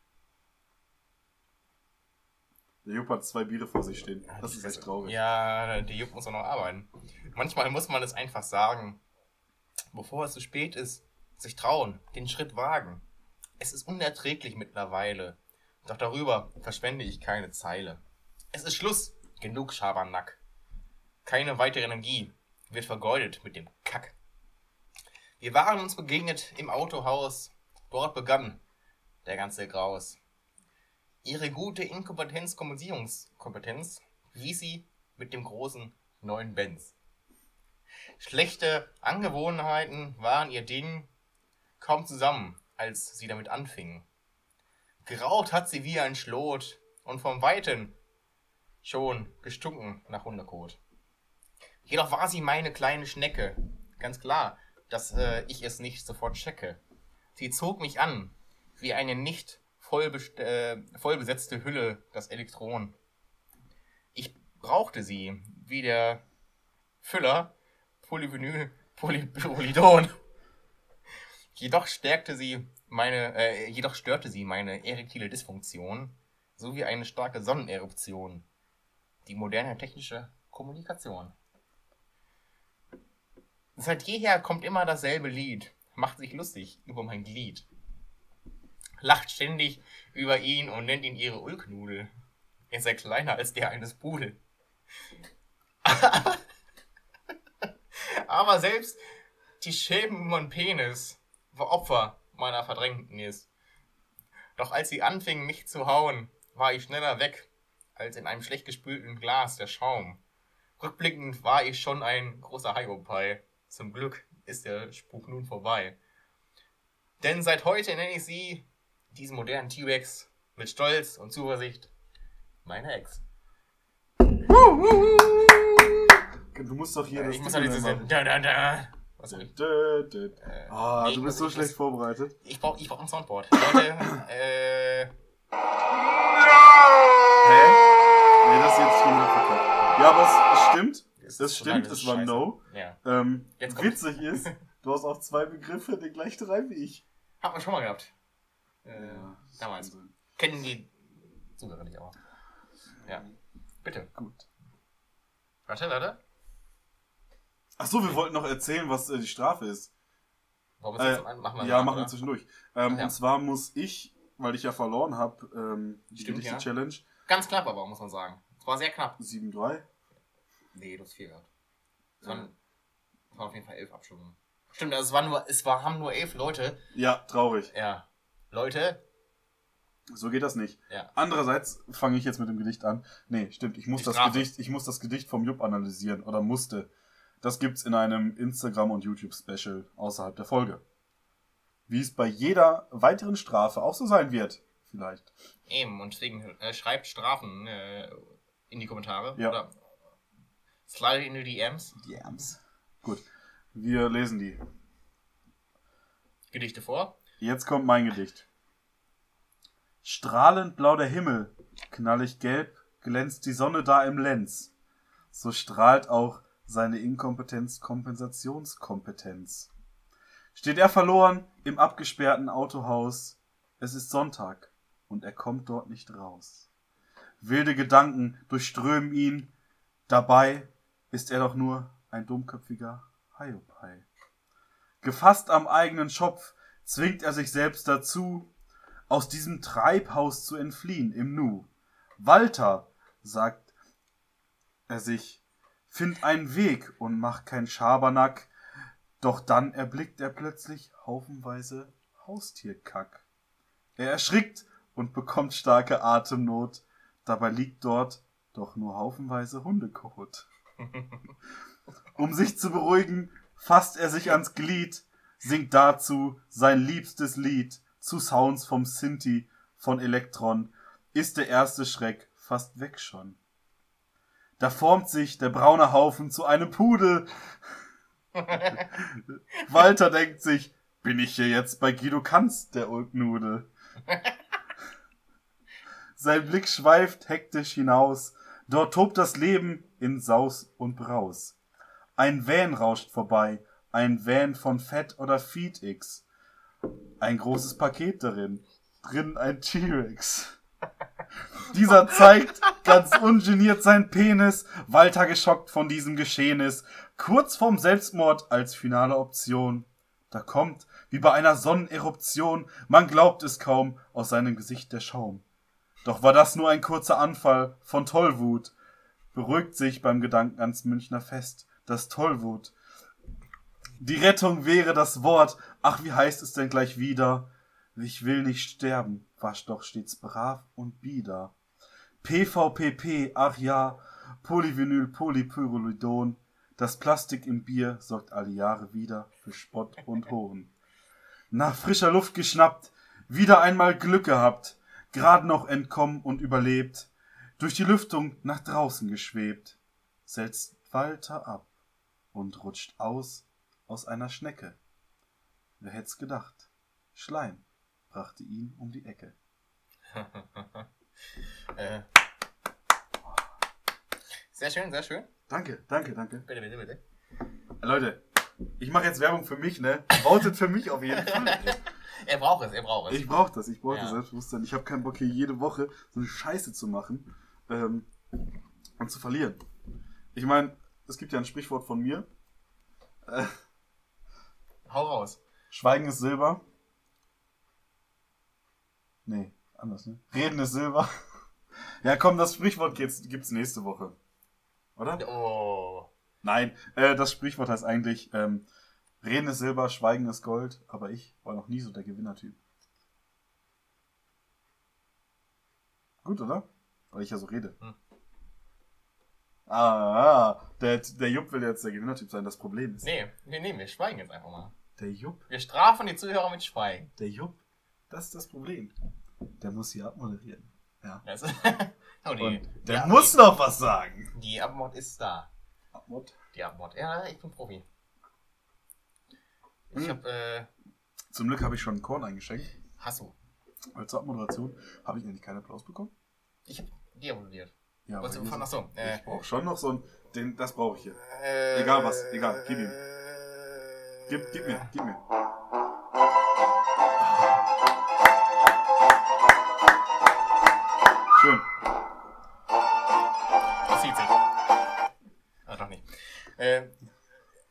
Der Jupp hat zwei Biere vor sich stehen. Das ist echt traurig. Ja, die Jupp muss auch noch arbeiten. Manchmal muss man es einfach sagen. Bevor es zu spät ist, sich trauen, den Schritt wagen. Es ist unerträglich mittlerweile. Doch darüber verschwende ich keine Zeile. Es ist Schluss. Genug Schabernack. Keine weitere Energie wird vergeudet mit dem Kack. Wir waren uns begegnet im Autohaus. Dort begann der ganze Graus. Ihre gute Inkompetenz-Kommunikationskompetenz wies sie mit dem großen neuen Benz. Schlechte Angewohnheiten waren ihr Ding kaum zusammen, als sie damit anfing. Geraucht hat sie wie ein Schlot und vom Weiten schon gestunken nach Hundekot. Jedoch war sie meine kleine Schnecke. Ganz klar, dass äh, ich es nicht sofort checke. Sie zog mich an, wie eine nicht äh, vollbesetzte Hülle das Elektron. Ich brauchte sie, wie der Füller Polyvinyl Polypyrrolidon. Jedoch stärkte sie meine, äh, jedoch störte sie meine erektile Dysfunktion sowie eine starke Sonneneruption. Die moderne technische Kommunikation. Seit jeher kommt immer dasselbe Lied, macht sich lustig über mein Glied, lacht ständig über ihn und nennt ihn ihre Ulknudel. Er sei kleiner als der eines Pudel. <laughs> Aber selbst die Schäben von Penis war Opfer meiner Verdrängnis. Doch als sie anfing, mich zu hauen, war ich schneller weg, als in einem schlecht gespülten Glas der Schaum. Rückblickend war ich schon ein großer Hyopai. Zum Glück ist der Spuk nun vorbei. Denn seit heute nenne ich sie, diesen modernen T-Rex, mit Stolz und Zuversicht, meine Ex. Du musst doch hier Äh, das ich muss machen. Da, da, da. Was ich? Dö, dö. Ah, nee, du bist so ich schlecht muss- vorbereitet. Ich brauch, ich brauch ein Soundboard. Leute, <laughs> äh. Hä? Nee, das ist jetzt schon wieder verkackt. Ja, aber es, es stimmt. Es Das stimmt, es war scheiße. No. Ja. Ähm, witzig ist, <laughs> du hast auch zwei Begriffe, den gleichen Reim wie ich. Hat man schon mal gehabt. Äh, das ist damals. Wahnsinn. Kennen die Zuhörer nicht, aber. Ja. Bitte. Gut. Warte, warte. Ach so, wir wollten noch erzählen, was äh, die Strafe ist. Wollen wir Äh, machen? wir ja, machen wir zwischendurch. Ähm, Ja. Und zwar muss ich, weil ich ja verloren habe, ähm, die Stimmt, ja. Gedichte-Challenge Ganz knapp aber, muss man sagen. Es war sehr knapp. 7-3. Nee, du hast viel gehabt. Es waren, es waren auf jeden Fall elf Abstimmungen. Stimmt, also es waren nur, es war, haben nur elf Leute. Ja, traurig. Ja. Leute, So geht das nicht. Ja. Andererseits fange ich jetzt mit dem Gedicht an. Nee, stimmt, ich muss Die das Strafe. Gedicht, ich muss das Gedicht vom Jupp analysieren oder musste. Das gibt's in einem Instagram und YouTube Special außerhalb der Folge. Wie es bei jeder weiteren Strafe auch so sein wird, vielleicht. eben, und deswegen äh, schreibt Strafen äh, in die Kommentare. Ja. Oder slide in die DMs. Yams. Gut. Wir lesen die. Gedichte vor. Jetzt kommt mein Gedicht. Strahlend blau der Himmel, knallig gelb glänzt die Sonne da im Lenz. So strahlt auch seine Inkompetenz Kompensationskompetenz. steht er verloren im abgesperrten Autohaus. Es ist Sonntag und er kommt dort nicht raus. Wilde Gedanken durchströmen ihn, dabei ist er doch nur ein dummköpfiger Hiopai. Gefasst am eigenen Schopf zwingt er sich selbst dazu, aus diesem Treibhaus zu entfliehen im Nu. Walter, sagt er sich, find einen Weg und mach kein Schabernack, doch dann erblickt er plötzlich haufenweise Haustierkack. Er erschrickt und bekommt starke Atemnot, dabei liegt dort doch nur haufenweise Hundekot. <laughs> Um sich zu beruhigen, fasst er sich ans Glied, singt dazu sein liebstes Lied zu Sounds vom Sinti von Elektron, ist der erste Schreck fast weg schon. Da formt sich der braune Haufen zu einem Pudel. <laughs> Walter denkt sich, bin ich hier jetzt bei Guido Kanz, der Ulknudel? Sein Blick schweift hektisch hinaus, dort tobt das Leben in Saus und Braus. Ein Van rauscht vorbei, ein Van von Fett oder FeedX. Ein großes Paket darin, drin ein T-Rex. Dieser zeigt ganz ungeniert sein Penis, Walter geschockt von diesem Geschehnis, kurz vorm Selbstmord als finale Option. Da kommt, wie bei einer Sonneneruption, man glaubt es kaum, aus seinem Gesicht der Schaum. Doch war das nur ein kurzer Anfall von Tollwut. Beruhigt sich beim Gedanken ans Münchner Fest, das Tollwut. Die Rettung wäre das Wort, ach wie heißt es denn gleich wieder? Ich will nicht sterben, wasch doch stets brav und bieder. PVPP, ach ja, Polyvinyl Polypyrrolidon, das Plastik im Bier sorgt alle Jahre wieder für Spott und Hohn. Nach frischer Luft geschnappt, wieder einmal Glück gehabt, grad noch entkommen und überlebt, durch die Lüftung nach draußen geschwebt, setzt Walter ab und rutscht aus aus einer Schnecke. Wer hätt's gedacht? Schleim brachte ihn um die Ecke. <laughs> äh. Sehr schön, sehr schön. Danke, danke, danke. Bitte, bitte, bitte. Leute, ich mache jetzt Werbung für mich, ne? Votet für mich auf jeden Fall. <laughs> Er braucht es, er braucht es. Ich brauche das, ich brauche Ja. das Selbstbewusstsein. Ich habe keinen Bock hier jede Woche so eine Scheiße zu machen ähm, und zu verlieren. Ich meine, es gibt ja ein Sprichwort von mir. Äh, Hau raus. Schweigen ist Silber. Nee, anders, ne? Reden ist Silber. <laughs> Ja, komm, das Sprichwort gibt's, gibt's nächste Woche. Oder? Oh. Nein, äh, das Sprichwort heißt eigentlich, ähm, Reden ist Silber, Schweigen ist Gold, aber ich war noch nie so der Gewinnertyp. Gut, oder? Weil ich ja so rede. Hm. Ah, der, der Jupp will jetzt der Gewinnertyp sein. Das Problem ist, Nee, nee, nee, wir schweigen jetzt einfach mal. der Jupp, Wir strafen die Zuhörer mit Schweigen. der Jupp, das ist das Problem. Der muss hier abmoderieren. Ja. Das <laughs> oh, die der Ab- muss noch was sagen. Die Abmod ist da. Abmod. Die Abmod. Ja, ich bin Profi. Ich Hm. hab, äh, Zum Glück habe ich schon einen Korn eingeschenkt. Hasso. Weil zur Abmoderation habe ich eigentlich keinen Applaus bekommen. Ich hab die abonniert. Ja, Was du von, so-. Äh, Ich brauche schon noch so ein, den, das brauche ich hier. äh, Egal was, egal, gib ihm. Gib, gib mir, gib mir.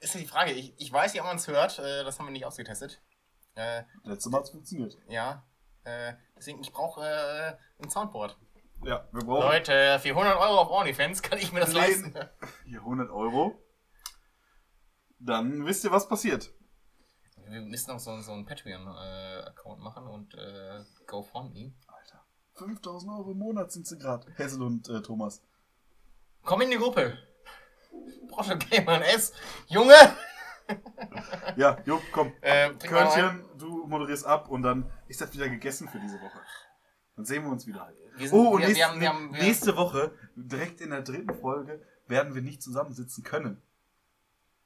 Ist ja die Frage, ich, ich weiß ja, ob man es hört, äh, das haben wir nicht ausgetestet. Äh, Letztes Mal hat es funktioniert. ja. Äh, deswegen, ich brauche äh, ein Soundboard. Ja, wir brauchen Leute, für 100 Euro auf OnlyFans kann ich mir das leisten. <laughs> hier 100 Euro. Dann wisst ihr, was passiert. Wir müssen auch so, so einen Patreon-Account machen und äh, GoFundMe. Alter, 5000 Euro im Monat sind sie gerade. Hessel und äh, Thomas. Komm in die Gruppe. Brosche Gamer S. Junge! <laughs> Ja, Jupp, komm. Äh. Körnchen, du moderierst ab und dann ist das wieder gegessen für diese Woche. Dann sehen wir uns wieder. Wir sind- Oh, und wir- nächste, wir haben- haben- nächste Woche, direkt in der dritten Folge, werden wir nicht zusammensitzen können.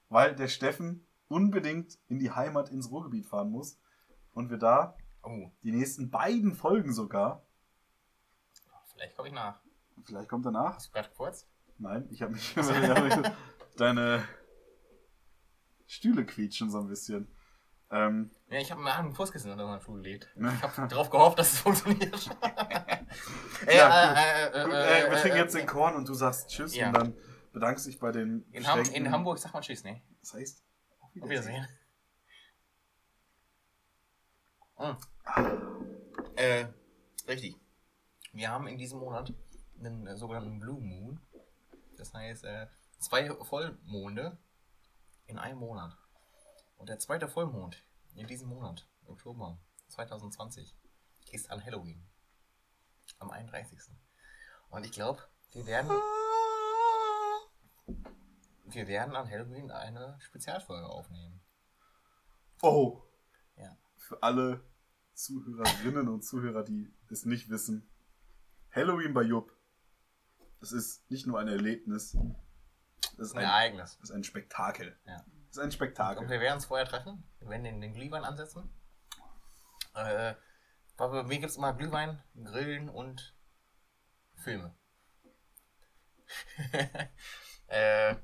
Weil der Steffen unbedingt in die Heimat ins Ruhrgebiet fahren muss. Und wir da Oh, die nächsten beiden Folgen sogar, vielleicht komme ich nach. vielleicht kommt. Hast du gerade kurz? Nein, ich habe mich <laughs> hab deine Stühle quietschen so ein bisschen. Ähm, Ja, ich habe mir einen Fußkissen unter meinem Stuhl gelegt. Ich habe darauf gehofft, dass es funktioniert. <laughs> Äh, Ja, äh, äh, gut, äh, äh, wir äh, trinken äh, jetzt den Korn und du sagst Tschüss Ja. und dann bedankst dich bei den in, Ham in Hamburg sagt man Tschüss, ne? Das heißt, auf Auf Wiedersehen. Hm. Äh, richtig. Wir haben in diesem Monat einen äh, sogenannten Blue Moon. Das heißt, äh, zwei Vollmonde in einem Monat. Und der zweite Vollmond in diesem Monat, Oktober 2020, ist an Halloween. Am 31. Und ich glaube, wir werden, wir werden an Halloween eine Spezialfolge aufnehmen. Oh. Ja. Für alle Zuhörerinnen und Zuhörer, die es nicht wissen. Halloween bei Jupp. Es ist nicht nur ein Erlebnis. Es ist Ein ein, Ereignis. es ist ein Spektakel. Ja. Es ist ein Und Spektakel. wir werden uns vorher treffen. Wir werden den, den Glühwein ansetzen. Äh, bei mir gibt es immer Glühwein, Grillen und Filme. <laughs> äh,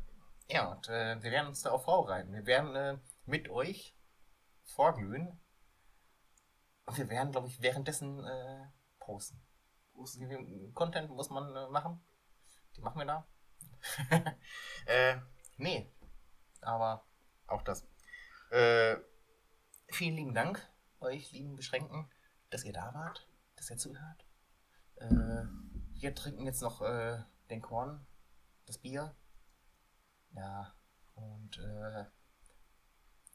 ja, und äh, wir werden uns da auf Frau reiten. Wir werden äh, mit euch vorglühen. Und wir werden, glaube ich, währenddessen äh, posten. Viel Content muss man äh, machen? Die machen wir da. <laughs> äh, nee. Aber auch das. Äh, vielen lieben Dank euch, lieben Beschränkten, dass ihr da wart, dass ihr zuhört. Äh, wir trinken jetzt noch äh, den Korn, das Bier. Ja, und äh,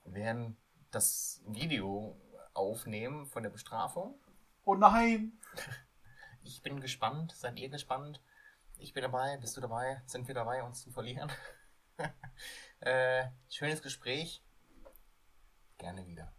werden das Video aufnehmen von der Bestrafung. Oh nein! <laughs> Ich bin gespannt. Seid ihr gespannt? Ich bin dabei. Bist du dabei? Sind wir dabei, uns zu verlieren? <laughs> äh, schönes Gespräch. Gerne wieder.